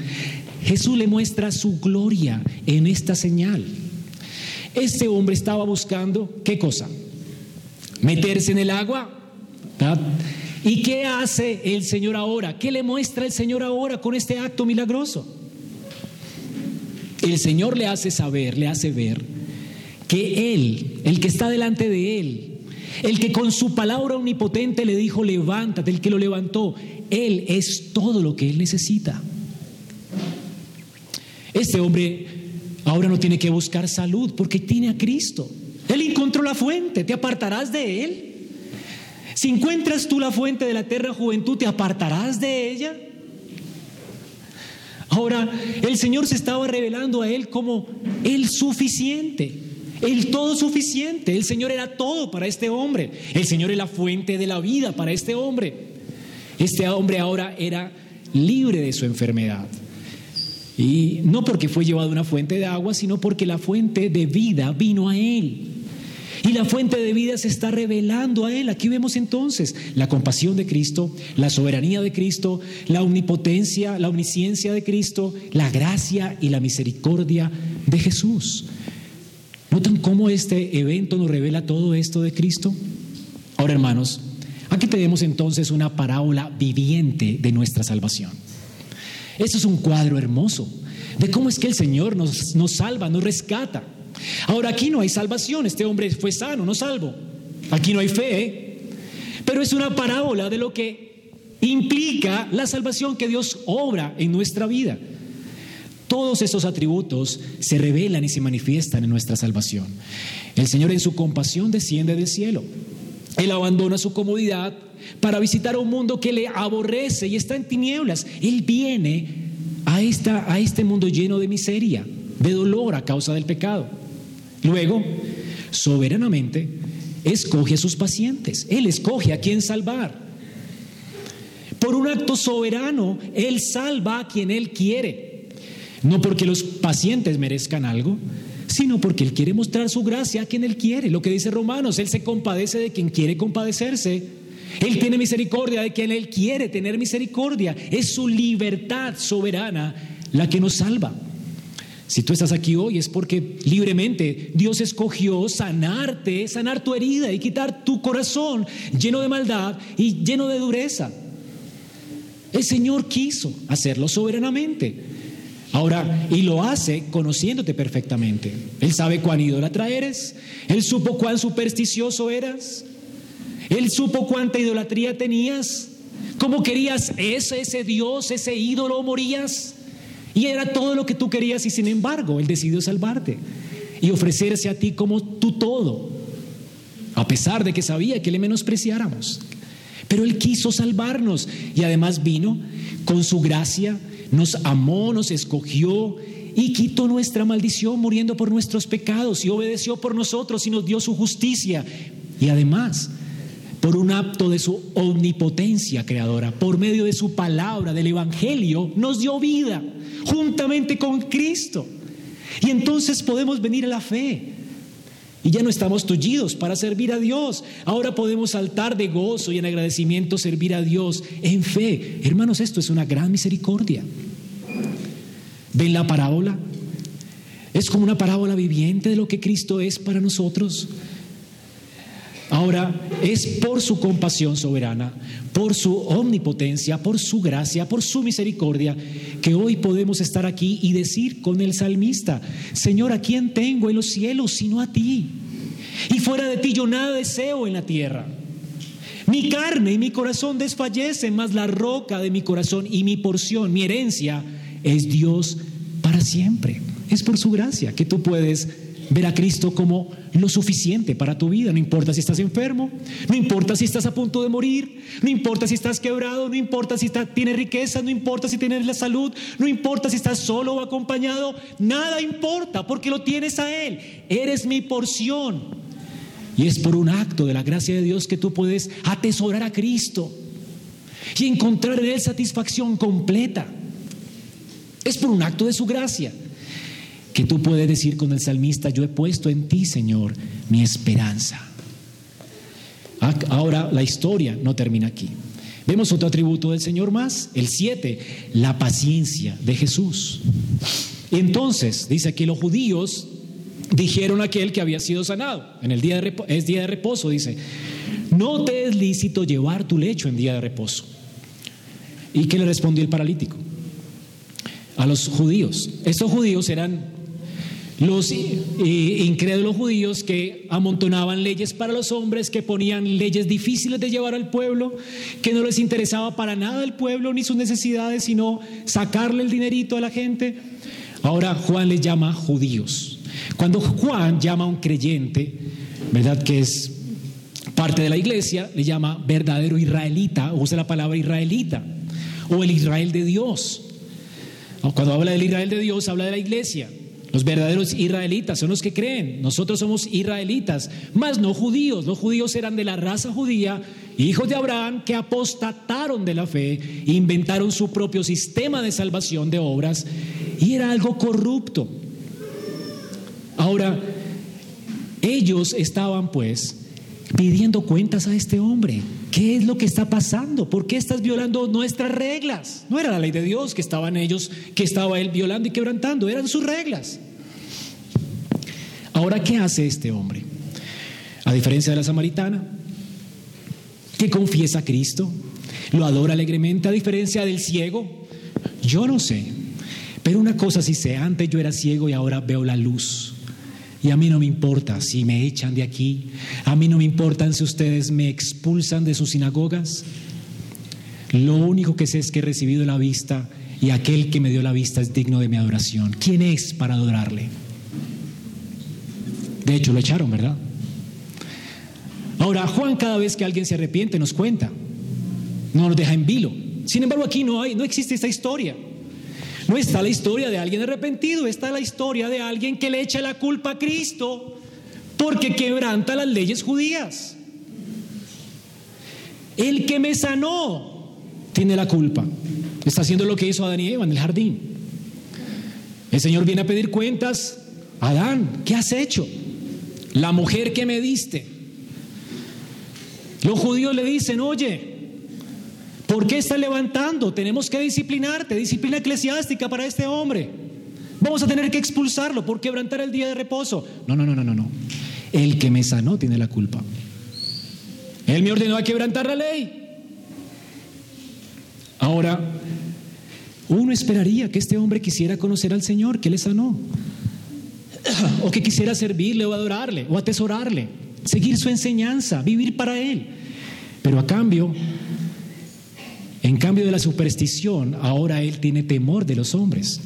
Jesús le muestra su gloria en esta señal. Este hombre estaba buscando, ¿qué cosa? Meterse en el agua. ¿Y qué hace el Señor ahora? ¿Qué le muestra el Señor ahora con este acto milagroso? el Señor le hace saber, le hace ver que Él, el que está delante de Él, el que con su palabra omnipotente le dijo, levántate, el que lo levantó, Él es todo lo que Él necesita. Este hombre ahora no tiene que buscar salud porque tiene a Cristo. Él encontró la fuente, ¿te apartarás de Él? Si encuentras tú la fuente de la eterna juventud, ¿te apartarás de ella? Ahora, el Señor se estaba revelando a él como el suficiente, el todo suficiente. El Señor era todo para este hombre. El Señor es la fuente de la vida para este hombre. Este hombre ahora era libre de su enfermedad. Y no porque fue llevado a una fuente de agua, sino porque la fuente de vida vino a él. Y la fuente de vida se está revelando a Él. Aquí vemos entonces la compasión de Cristo, la soberanía de Cristo, la omnipotencia, la omnisciencia de Cristo, la gracia y la misericordia de Jesús. ¿Notan cómo este evento nos revela todo esto de Cristo? Ahora, hermanos, aquí tenemos entonces una parábola viviente de nuestra salvación. Esto es un cuadro hermoso de cómo es que el Señor nos, nos salva, nos rescata. Ahora aquí no hay salvación, este hombre fue sano, no salvo. Aquí no hay fe, ¿eh? pero es una parábola de lo que implica la salvación que Dios obra en nuestra vida. Todos esos atributos se revelan y se manifiestan en nuestra salvación. El Señor en su compasión desciende del cielo. Él abandona su comodidad para visitar a un mundo que le aborrece y está en tinieblas. Él viene a, esta, a este mundo lleno de miseria, de dolor a causa del pecado. Luego, soberanamente, escoge a sus pacientes. Él escoge a quién salvar. Por un acto soberano, Él salva a quien Él quiere. No porque los pacientes merezcan algo, sino porque Él quiere mostrar su gracia a quien Él quiere. Lo que dice Romanos, Él se compadece de quien quiere compadecerse. Él tiene misericordia de quien Él quiere tener misericordia. Es su libertad soberana la que nos salva. Si tú estás aquí hoy es porque libremente Dios escogió sanarte, sanar tu herida y quitar tu corazón lleno de maldad y lleno de dureza. El Señor quiso hacerlo soberanamente. Ahora, y lo hace conociéndote perfectamente. Él sabe cuán idólatra eres. Él supo cuán supersticioso eras. Él supo cuánta idolatría tenías. ¿Cómo querías ese, ese Dios, ese ídolo morías? Y era todo lo que tú querías y sin embargo Él decidió salvarte y ofrecerse a ti como tu todo, a pesar de que sabía que le menospreciáramos. Pero Él quiso salvarnos y además vino con su gracia, nos amó, nos escogió y quitó nuestra maldición muriendo por nuestros pecados y obedeció por nosotros y nos dio su justicia. Y además por un acto de su omnipotencia creadora, por medio de su palabra, del Evangelio, nos dio vida juntamente con Cristo. Y entonces podemos venir a la fe Y ya no estamos tullidos para servir a Dios. Ahora podemos saltar de gozo y en agradecimiento servir a Dios en fe. Hermanos, esto es una gran misericordia. ¿Ven la parábola? Es como una parábola viviente de lo que Cristo es para nosotros. Ahora, es por su compasión soberana, por su omnipotencia, por su gracia, por su misericordia, que hoy podemos estar aquí y decir con el salmista, Señor, ¿a quién tengo en los cielos sino a ti? Y fuera de ti yo nada deseo en la tierra. Mi carne y mi corazón desfallecen, mas la roca de mi corazón y mi porción, mi herencia, es Dios para siempre. Es por su gracia que tú puedes ver a Cristo como lo suficiente para tu vida. No importa si estás enfermo, no importa si estás a punto de morir, no importa si estás quebrado, no importa si tienes riqueza, no importa si tienes la salud, no importa si estás solo o acompañado, nada importa porque lo tienes a Él. Eres mi porción. Y es por un acto de la gracia de Dios que tú puedes atesorar a Cristo y encontrar en Él satisfacción completa. Es por un acto de su gracia que tú puedes decir con el salmista, yo he puesto en ti, Señor, mi esperanza. Ahora la historia no termina aquí. Vemos otro atributo del Señor más, el 7, la paciencia de Jesús. Entonces, dice que los judíos dijeron a aquel que había sido sanado, en el día de es día de reposo, dice, no te es lícito llevar tu lecho en día de reposo. ¿Y qué le respondió el paralítico? A los judíos. Estos judíos eran los incrédulos judíos que amontonaban leyes para los hombres, que ponían leyes difíciles de llevar al pueblo, que no les interesaba para nada el pueblo ni sus necesidades, sino sacarle el dinerito a la gente. Ahora Juan les llama judíos. Cuando Juan llama a un creyente, ¿verdad? Que es parte de la iglesia, le llama verdadero israelita, usa la palabra israelita, o el Israel de Dios. Cuando habla del Israel de Dios, habla de la iglesia. Los verdaderos israelitas son los que creen. Nosotros somos israelitas, más no judíos. Los judíos eran de la raza judía, hijos de Abraham, que apostataron de la fe, inventaron su propio sistema de salvación de obras y era algo corrupto. Ahora, ellos estaban pues pidiendo cuentas a este hombre. ¿Qué es lo que está pasando? ¿Por qué estás violando nuestras reglas? No era la ley de Dios que estaban ellos, que estaba él violando y quebrantando, eran sus reglas. Ahora, ¿qué hace este hombre? A diferencia de la samaritana, que confiesa a Cristo, lo adora alegremente, a diferencia del ciego, yo no sé, pero una cosa sí sé, antes yo era ciego y ahora veo la luz. Y a mí no me importa si me echan de aquí, a mí no me importa si ustedes me expulsan de sus sinagogas. Lo único que sé es que he recibido la vista y aquel que me dio la vista es digno de mi adoración. ¿Quién es para adorarle? De hecho, lo echaron, ¿verdad? Ahora, Juan cada vez que alguien se arrepiente nos cuenta, no nos deja en vilo. Sin embargo, aquí no hay, no existe esta historia. No está la historia de alguien arrepentido, está la historia de alguien que le echa la culpa a Cristo porque quebranta las leyes judías. El que me sanó tiene la culpa. Está haciendo lo que hizo Adán y Eva en el jardín. El Señor viene a pedir cuentas. Adán, ¿qué has hecho? La mujer que me diste. Los judíos le dicen, oye, ¿Por qué está levantando? Tenemos que disciplinarte, disciplina eclesiástica para este hombre. Vamos a tener que expulsarlo por quebrantar el día de reposo. No, no, no, no, no, no. El que me sanó tiene la culpa. Él me ordenó a quebrantar la ley. Ahora, uno esperaría que este hombre quisiera conocer al Señor que le sanó. O que quisiera servirle o adorarle o atesorarle. Seguir su enseñanza, vivir para Él. Pero a cambio, en cambio de la superstición, ahora él tiene temor de los hombres.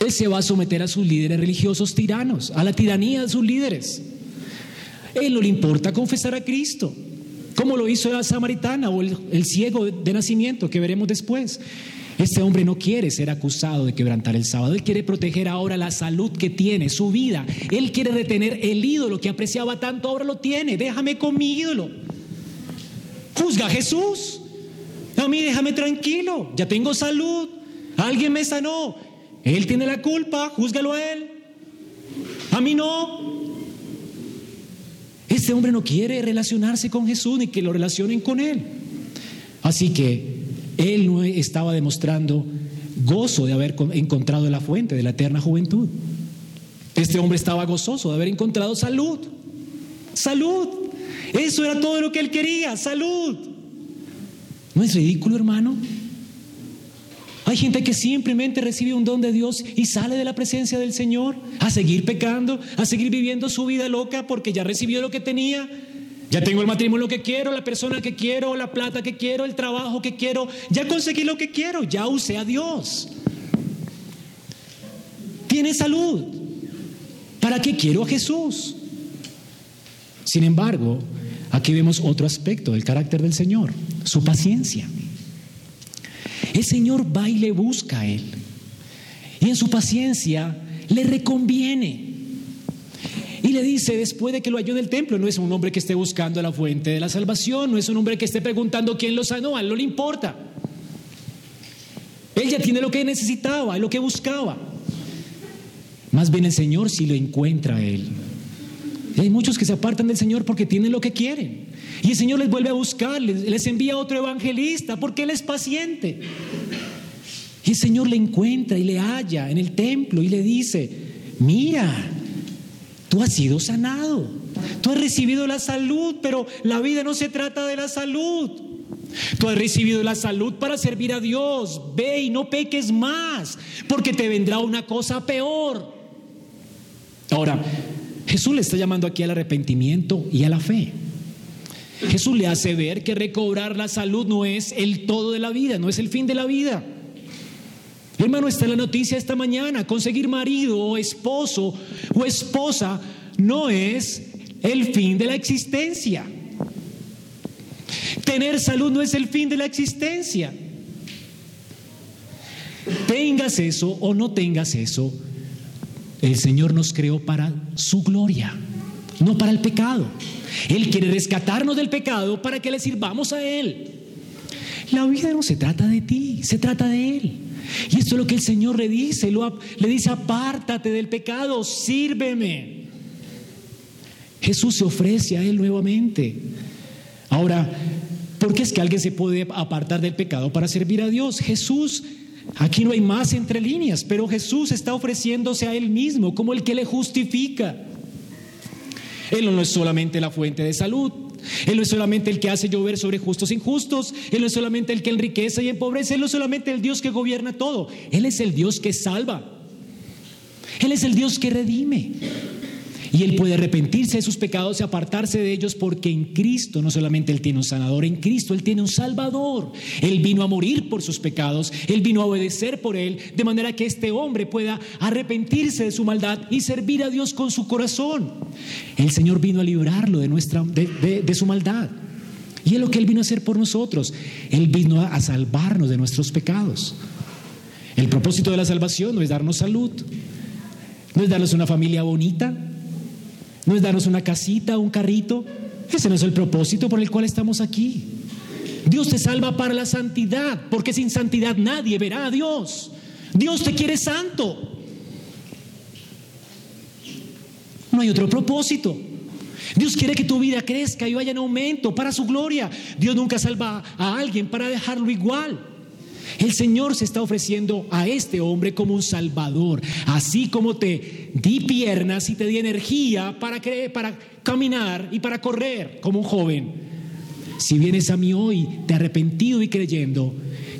Él se va a someter a sus líderes religiosos tiranos, a la tiranía de sus líderes. Él no le importa confesar a Cristo, como lo hizo la samaritana o el, el ciego de nacimiento que veremos después. Este hombre no quiere ser acusado de quebrantar el sábado. Él quiere proteger ahora la salud que tiene, su vida. Él quiere retener el ídolo que apreciaba tanto, ahora lo tiene. Déjame con mi ídolo. Juzga a Jesús. A mí déjame tranquilo, ya tengo salud, alguien me sanó, él tiene la culpa, júzgalo a él. A mí no. Este hombre no quiere relacionarse con Jesús ni que lo relacionen con él. Así que él no estaba demostrando gozo de haber encontrado la fuente de la eterna juventud. Este hombre estaba gozoso de haber encontrado salud. Salud. Eso era todo lo que él quería, salud. ¿No es ridículo, hermano? Hay gente que simplemente recibe un don de Dios y sale de la presencia del Señor a seguir pecando, a seguir viviendo su vida loca porque ya recibió lo que tenía. Ya tengo el matrimonio que quiero, la persona que quiero, la plata que quiero, el trabajo que quiero. Ya conseguí lo que quiero, ya usé a Dios. Tiene salud. ¿Para qué quiero a Jesús? Sin embargo, aquí vemos otro aspecto del carácter del Señor, su paciencia. El Señor va y le busca a él. Y en su paciencia le reconviene. Y le dice, después de que lo halló en el templo, no es un hombre que esté buscando la fuente de la salvación, no es un hombre que esté preguntando quién lo sanó, a él no le importa. Él ya tiene lo que necesitaba, lo que buscaba. Más bien el Señor si lo encuentra a él. Y hay muchos que se apartan del Señor porque tienen lo que quieren. Y el Señor les vuelve a buscar, les, envía otro evangelista porque Él es paciente. Y el Señor le encuentra y le halla en el templo y le dice, mira, tú has sido sanado, tú has recibido la salud, pero la vida no se trata de la salud. Tú has recibido la salud para servir a Dios. Ve y no peques más, porque te vendrá una cosa peor. Ahora, Jesús le está llamando aquí al arrepentimiento y a la fe. Jesús le hace ver que recobrar la salud no es el todo de la vida, no es el fin de la vida. Hermano, está la noticia esta mañana, conseguir marido o esposo o esposa no es el fin de la existencia. Tener salud no es el fin de la existencia. Tengas eso o no tengas eso, el Señor nos creó para su gloria, no para el pecado. Él quiere rescatarnos del pecado para que le sirvamos a Él. La vida no se trata de ti, se trata de Él. Y esto es lo que el Señor le dice, le dice, apártate del pecado, sírveme. Jesús se ofrece a Él nuevamente. Ahora, ¿por qué es que alguien se puede apartar del pecado para servir a Dios? Jesús, aquí no hay más entre líneas, pero Jesús está ofreciéndose a Él mismo como el que le justifica. Él no es solamente la fuente de salud. Él no es solamente el que hace llover sobre justos e injustos. Él no es solamente el que enriquece y empobrece. Él no es solamente el Dios que gobierna todo. Él es el Dios que salva. Él es el Dios que redime. Y él puede arrepentirse de sus pecados y apartarse de ellos porque en Cristo no solamente él tiene un sanador, en Cristo él tiene un salvador. Él vino a morir por sus pecados, él vino a obedecer por él, de manera que este hombre pueda arrepentirse de su maldad y servir a Dios con su corazón. El Señor vino a librarlo de, nuestra, de, su maldad. Y es lo que Él vino a hacer por nosotros. Él vino a salvarnos de nuestros pecados. El propósito de la salvación no es darnos salud, no es darnos una familia bonita, no es darnos una casita, un carrito. Ese no es el propósito por el cual estamos aquí. Dios te salva para la santidad, porque sin santidad nadie verá a Dios. Dios te quiere santo. No hay otro propósito. Dios quiere que tu vida crezca y vaya en aumento para su gloria. Dios nunca salva a alguien para dejarlo igual. El Señor se está ofreciendo a este hombre como un salvador, así como te di piernas y te di energía para, para caminar y para correr como un joven. Si vienes a mí hoy, te arrepentido y creyendo,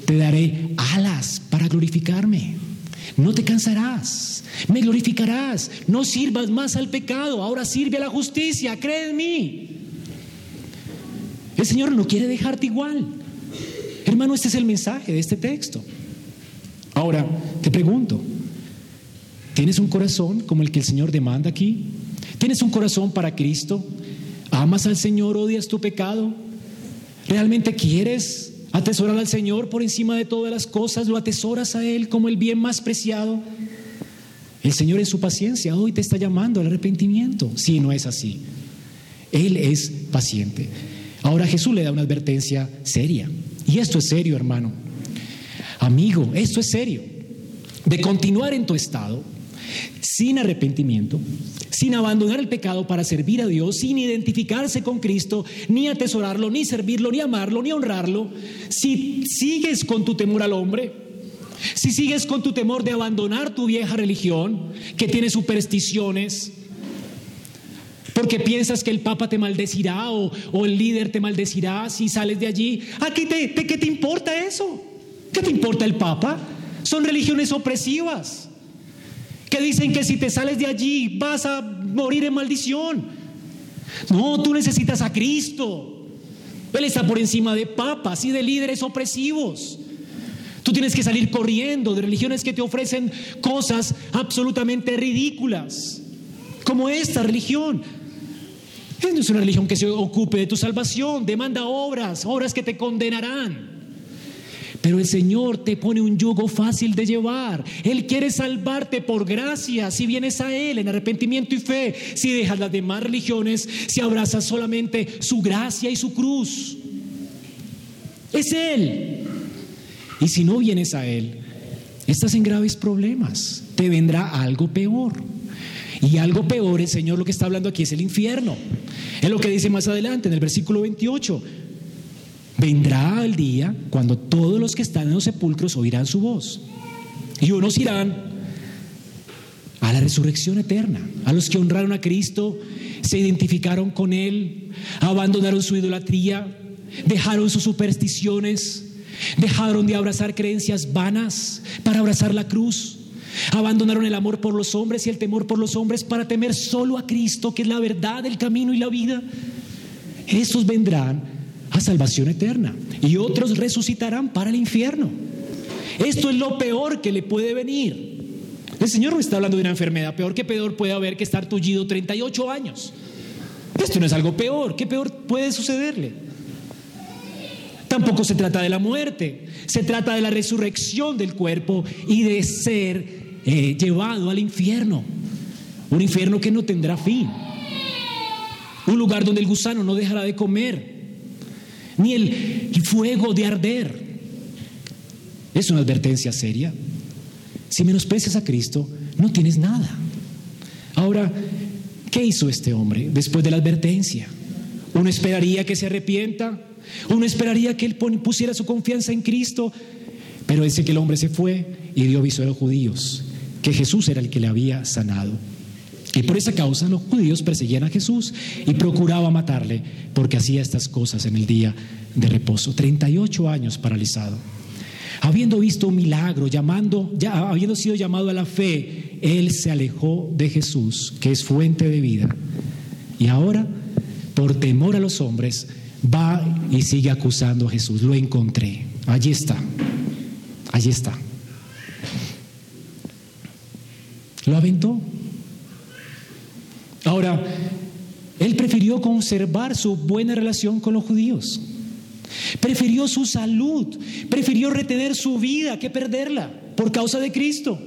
te daré alas para glorificarme. No te cansarás, me glorificarás. No sirvas más al pecado, ahora sirve a la justicia, cree en mí. El Señor no quiere dejarte igual. Hermano, este es el mensaje de este texto. Ahora, te pregunto, ¿tienes un corazón como el que el Señor demanda aquí? ¿Tienes un corazón para Cristo? ¿Amas al Señor, odias tu pecado? ¿Realmente quieres atesorar al Señor por encima de todas las cosas? ¿Lo atesoras a Él como el bien más preciado? El Señor en su paciencia hoy te está llamando al arrepentimiento. Si no es así. Él es paciente. Ahora Jesús le da una advertencia seria. Y esto es serio, hermano. Amigo, esto es serio. De continuar en tu estado, sin arrepentimiento, sin abandonar el pecado para servir a Dios, sin identificarse con Cristo, ni atesorarlo, ni servirlo, ni amarlo, ni honrarlo, si sigues con tu temor al hombre, si sigues con tu temor de abandonar tu vieja religión, que tiene supersticiones, porque piensas que el Papa te maldecirá o, el líder te maldecirá si sales de allí. ¿A qué te, qué te importa eso? ¿Qué te importa el Papa? Son religiones opresivas que dicen que si te sales de allí vas a morir en maldición. No, tú necesitas a Cristo. Él está por encima de papas y de líderes opresivos. Tú tienes que salir corriendo de religiones que te ofrecen cosas absolutamente ridículas, como esta religión. No es una religión que se ocupe de tu salvación, demanda obras, obras que te condenarán. Pero el Señor te pone un yugo fácil de llevar. Él quiere salvarte por gracia si vienes a Él en arrepentimiento y fe, si dejas las demás religiones, si abrazas solamente su gracia y su cruz. Es Él. Y si no vienes a Él, estás en graves problemas. Te vendrá algo peor. Y algo peor, el Señor lo que está hablando aquí es el infierno. Es lo que dice más adelante en el versículo 28. Vendrá el día cuando todos los que están en los sepulcros oirán su voz. Y unos irán a la resurrección eterna, a los que honraron a Cristo, se identificaron con Él, abandonaron su idolatría, dejaron sus supersticiones, Dejaron de abrazar creencias vanas para abrazar la cruz. Abandonaron el amor por los hombres y el temor por los hombres para temer solo a Cristo, que es la verdad, el camino y la vida. Esos vendrán a salvación eterna y otros resucitarán para el infierno. Esto es lo peor que le puede venir. El Señor no está hablando de una enfermedad. Peor que peor puede haber que estar tullido 38 años. Esto no es algo peor. ¿Qué peor puede sucederle? Tampoco se trata de la muerte, se trata de la resurrección del cuerpo y de ser eh, llevado al infierno. Un infierno que no tendrá fin. Un lugar donde el gusano no dejará de comer, ni el, fuego de arder. Es una advertencia seria. Si menosprecias a Cristo, no tienes nada. Ahora, ¿qué hizo este hombre después de la advertencia? Uno esperaría que se arrepienta, uno esperaría que él pusiera su confianza en Cristo, pero dice que el hombre se fue y dio aviso a los judíos que Jesús era el que le había sanado. Y por esa causa los judíos perseguían a Jesús y procuraban matarle porque hacía estas cosas en el día de reposo. 38 años paralizado. Habiendo visto un milagro, llamando, ya, habiendo sido llamado a la fe, él se alejó de Jesús, que es fuente de vida. Y ahora, por temor a los hombres, va y sigue acusando a Jesús. Lo encontré. Allí está. Allí está. Lo aventó. Ahora, él prefirió conservar su buena relación con los judíos. Prefirió su salud. Prefirió retener su vida que perderla por causa de Cristo.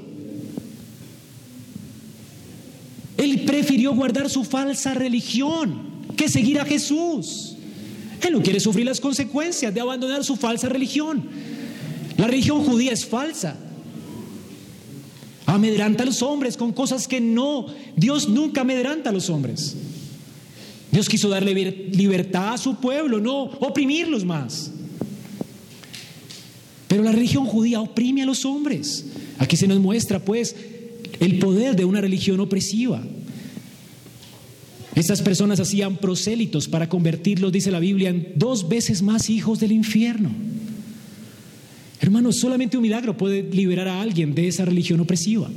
Él prefirió guardar su falsa religión que seguir a Jesús. Él no quiere sufrir las consecuencias de abandonar su falsa religión. La religión judía es falsa. Amedranta a los hombres con cosas que no, Dios nunca amedranta a los hombres. Dios quiso darle libertad a su pueblo, no oprimirlos más. Pero la religión judía oprime a los hombres. Aquí se nos muestra pues el poder de una religión opresiva. Estas personas hacían prosélitos para convertirlos, dice la Biblia, en dos veces más hijos del infierno. Hermanos, solamente un milagro puede liberar a alguien de esa religión opresiva.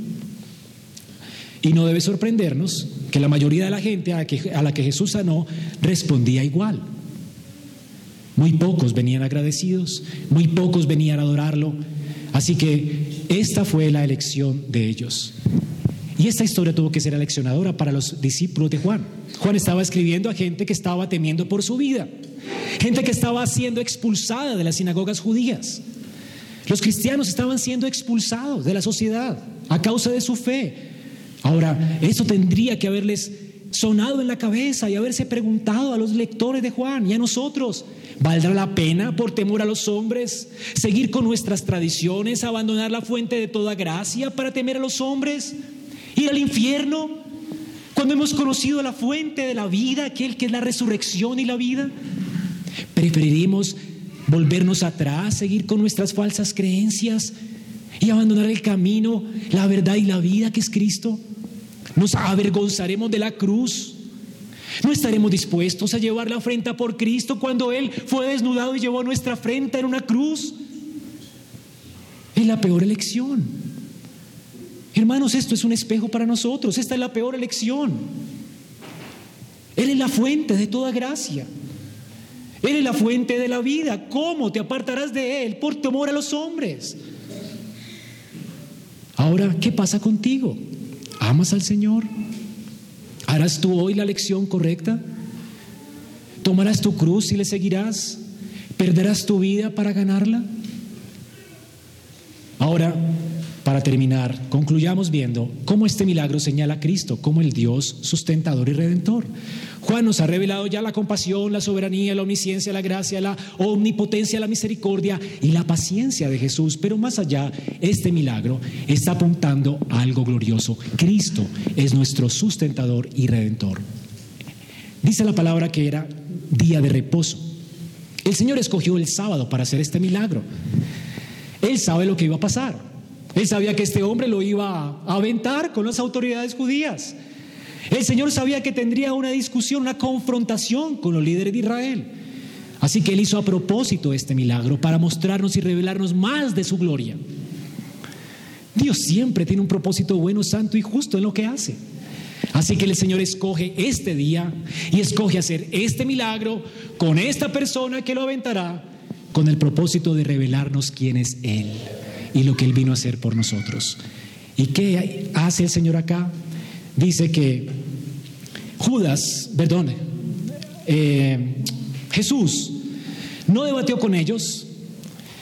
Y no debe sorprendernos que la mayoría de la gente a la que, Jesús sanó respondía igual. Muy pocos venían agradecidos, muy pocos venían a adorarlo. Así que esta fue la elección de ellos. Y esta historia tuvo que ser aleccionadora para los discípulos de Juan. Juan estaba escribiendo a gente que estaba temiendo por su vida, gente que estaba siendo expulsada de las sinagogas judías. Los cristianos estaban siendo expulsados de la sociedad a causa de su fe. Ahora, eso tendría que haberles sonado en la cabeza y haberse preguntado a los lectores de Juan y a nosotros, ¿valdrá la pena por temor a los hombres seguir con nuestras tradiciones, abandonar la fuente de toda gracia para temer a los hombres? ir al infierno cuando hemos conocido la fuente de la vida, aquel que es la resurrección y la vida. Preferiremos volvernos atrás, seguir con nuestras falsas creencias y abandonar el camino, la verdad y la vida que es Cristo. Nos avergonzaremos de la cruz. No estaremos dispuestos a llevar la afrenta por Cristo cuando Él fue desnudado y llevó nuestra afrenta en una cruz. Es la peor elección. Hermanos, esto es un espejo para nosotros. Esta es la peor elección. Él es la fuente de toda gracia. Él es la fuente de la vida. ¿Cómo te apartarás de Él por temor a los hombres? Ahora, ¿qué pasa contigo? ¿Amas al Señor? ¿Harás tú hoy la lección correcta? ¿Tomarás tu cruz y le seguirás? ¿Perderás tu vida para ganarla? Ahora, para terminar, concluyamos viendo cómo este milagro señala a Cristo como el Dios sustentador y redentor. Juan nos ha revelado ya la compasión, la soberanía, la omnisciencia, la gracia, la omnipotencia, la misericordia y la paciencia de Jesús. Pero más allá, este milagro está apuntando a algo glorioso. Cristo es nuestro sustentador y redentor. Dice la palabra que era día de reposo. El Señor escogió el sábado para hacer este milagro. Él sabe lo que iba a pasar. Él sabía que este hombre lo iba a aventar con las autoridades judías. El Señor sabía que tendría una discusión, una confrontación con los líderes de Israel. Así que Él hizo a propósito este milagro para mostrarnos y revelarnos más de su gloria. Dios siempre tiene un propósito bueno, santo y justo en lo que hace. Así que el Señor escoge este día y escoge hacer este milagro con esta persona que lo aventará con el propósito de revelarnos quién es Él y lo que Él vino a hacer por nosotros. ¿Y qué hace el Señor acá? Dice que Judas, perdón, eh, Jesús no debatió con ellos,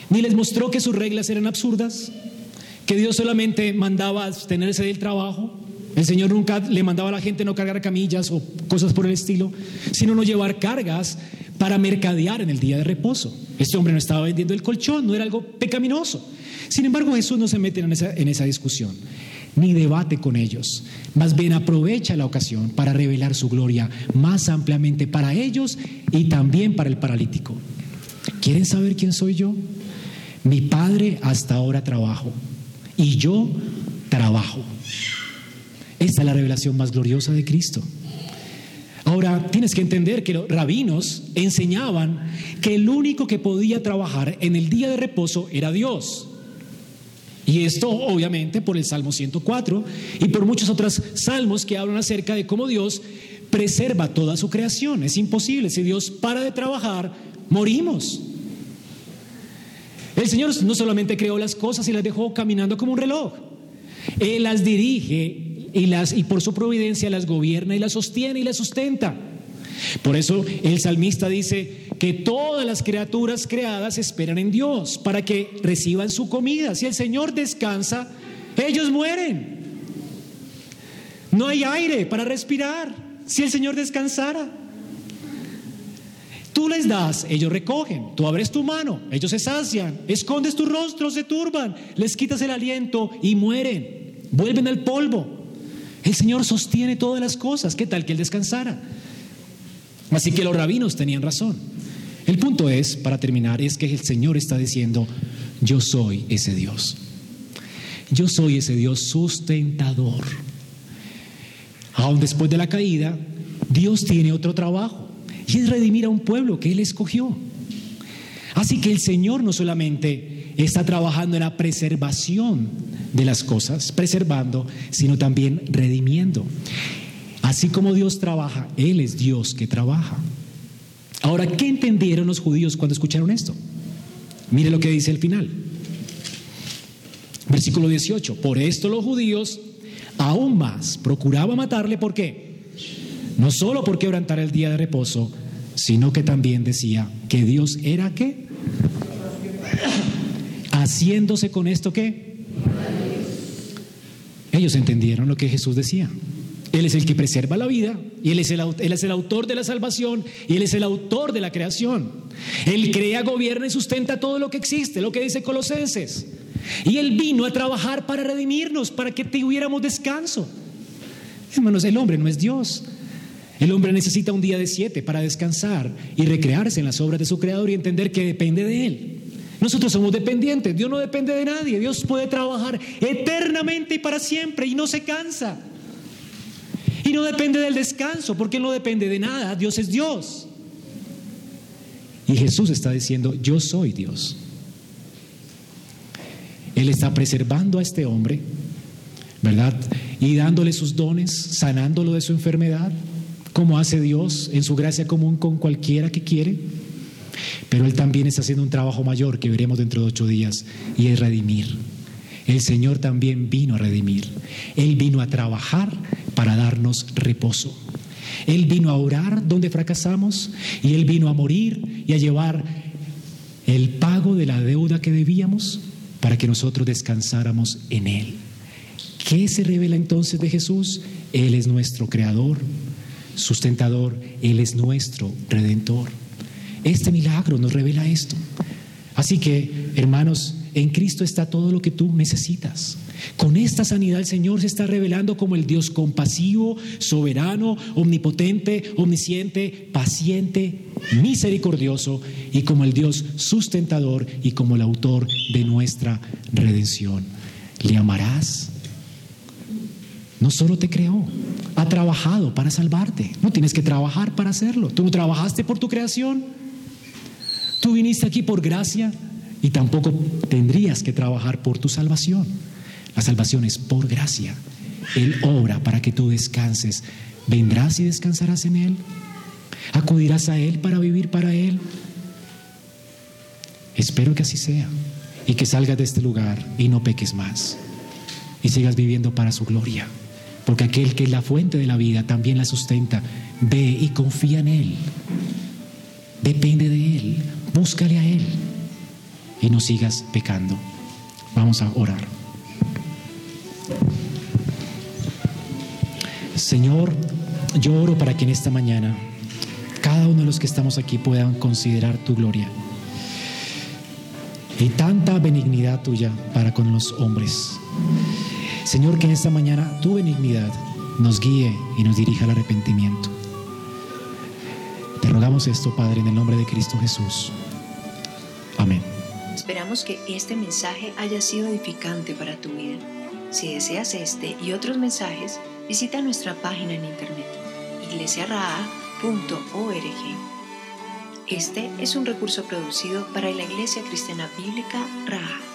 ni les mostró que sus reglas eran absurdas, que Dios solamente mandaba abstenerse del trabajo. El Señor nunca le mandaba a la gente no cargar camillas o cosas por el estilo, sino no llevar cargas para mercadear en el día de reposo. Este hombre no estaba vendiendo el colchón, no era algo pecaminoso. Sin embargo, Jesús no se mete en esa, en esa discusión ni debate con ellos. Más bien aprovecha la ocasión para revelar su gloria más ampliamente para ellos y también para el paralítico. ¿Quieren saber quién soy yo? Mi padre hasta ahora trabajo y yo trabajo. Esta es la revelación más gloriosa de Cristo. Ahora, tienes que entender que los rabinos enseñaban que el único que podía trabajar en el día de reposo era Dios. Y esto obviamente por el Salmo 104 y por muchos otros salmos que hablan acerca de cómo Dios preserva toda su creación. Es imposible, si Dios para de trabajar, morimos. El Señor no solamente creó las cosas y las dejó caminando como un reloj, Él las dirige y, las, y por su providencia las gobierna y las sostiene y las sustenta. Por eso el salmista dice que todas las criaturas creadas esperan en Dios para que reciban su comida. Si el Señor descansa, ellos mueren. No hay aire para respirar si el Señor descansara. Tú les das, ellos recogen. Tú abres tu mano, ellos se sacian. Escondes tu rostro, se turban. Les quitas el aliento y mueren. Vuelven al polvo. El Señor sostiene todas las cosas. ¿Qué tal que Él descansara? Así que los rabinos tenían razón. El punto es, para terminar, es que el Señor está diciendo, yo soy ese Dios. Yo soy ese Dios sustentador. Aún después de la caída, Dios tiene otro trabajo y es redimir a un pueblo que Él escogió. Así que el Señor no solamente está trabajando en la preservación de las cosas, preservando, sino también redimiendo. Así como Dios trabaja, Él es Dios que trabaja. Ahora, ¿qué entendieron los judíos cuando escucharon esto? Mire lo que dice el final. Versículo 18. Por esto los judíos aún más procuraban matarle. ¿Por qué? No solo por quebrantar el día de reposo, sino que también decía que Dios era qué? Haciéndose con esto qué? Ellos entendieron lo que Jesús decía. Él es el que preserva la vida y él es, el, él es el autor de la salvación y Él es el autor de la creación. Él crea, gobierna y sustenta todo lo que existe, lo que dice Colosenses. Y Él vino a trabajar para redimirnos, para que tuviéramos descanso. Hermanos, el hombre no es Dios. El hombre necesita un día de siete para descansar y recrearse en las obras de su creador y entender que depende de él. Nosotros somos dependientes, Dios no depende de nadie, Dios puede trabajar eternamente y para siempre y no se cansa. Y no depende del descanso, porque no depende de nada, Dios es Dios. Y Jesús está diciendo, yo soy Dios. Él está preservando a este hombre, ¿verdad? Y dándole sus dones, sanándolo de su enfermedad, como hace Dios en su gracia común con cualquiera que quiere. Pero Él también está haciendo un trabajo mayor que veremos dentro de ocho días y es redimir. El Señor también vino a redimir. Él vino a trabajar para darnos reposo. Él vino a orar donde fracasamos y Él vino a morir y a llevar el pago de la deuda que debíamos para que nosotros descansáramos en Él. ¿Qué se revela entonces de Jesús? Él es nuestro creador, sustentador, Él es nuestro redentor. Este milagro nos revela esto. Así que, hermanos, en Cristo está todo lo que tú necesitas. Con esta sanidad el Señor se está revelando como el Dios compasivo, soberano, omnipotente, omnisciente, paciente, misericordioso y como el Dios sustentador y como el autor de nuestra redención. ¿Le amarás? No solo te creó, ha trabajado para salvarte. No tienes que trabajar para hacerlo. Tú trabajaste por tu creación. Tú viniste aquí por gracia y tampoco tendrías que trabajar por tu salvación. La salvación es por gracia. Él obra para que tú descanses. ¿Vendrás y descansarás en Él? ¿Acudirás a Él para vivir para Él? Espero que así sea y que salgas de este lugar y no peques más y sigas viviendo para su gloria. Porque aquel que es la fuente de la vida también la sustenta. Ve y confía en Él. Depende de Él. Búscale a Él y no sigas pecando. Vamos a orar. Señor, yo oro para que en esta mañana cada uno de los que estamos aquí puedan considerar tu gloria y tanta benignidad tuya para con los hombres. Señor, que en esta mañana tu benignidad nos guíe y nos dirija al arrepentimiento. Te rogamos esto, Padre, en el nombre de Cristo Jesús. Amén. Esperamos que este mensaje haya sido edificante para tu vida. Si deseas este y otros mensajes, visita nuestra página en internet iglesiaraa.org. Este es un recurso producido para la Iglesia Cristiana Bíblica Raha.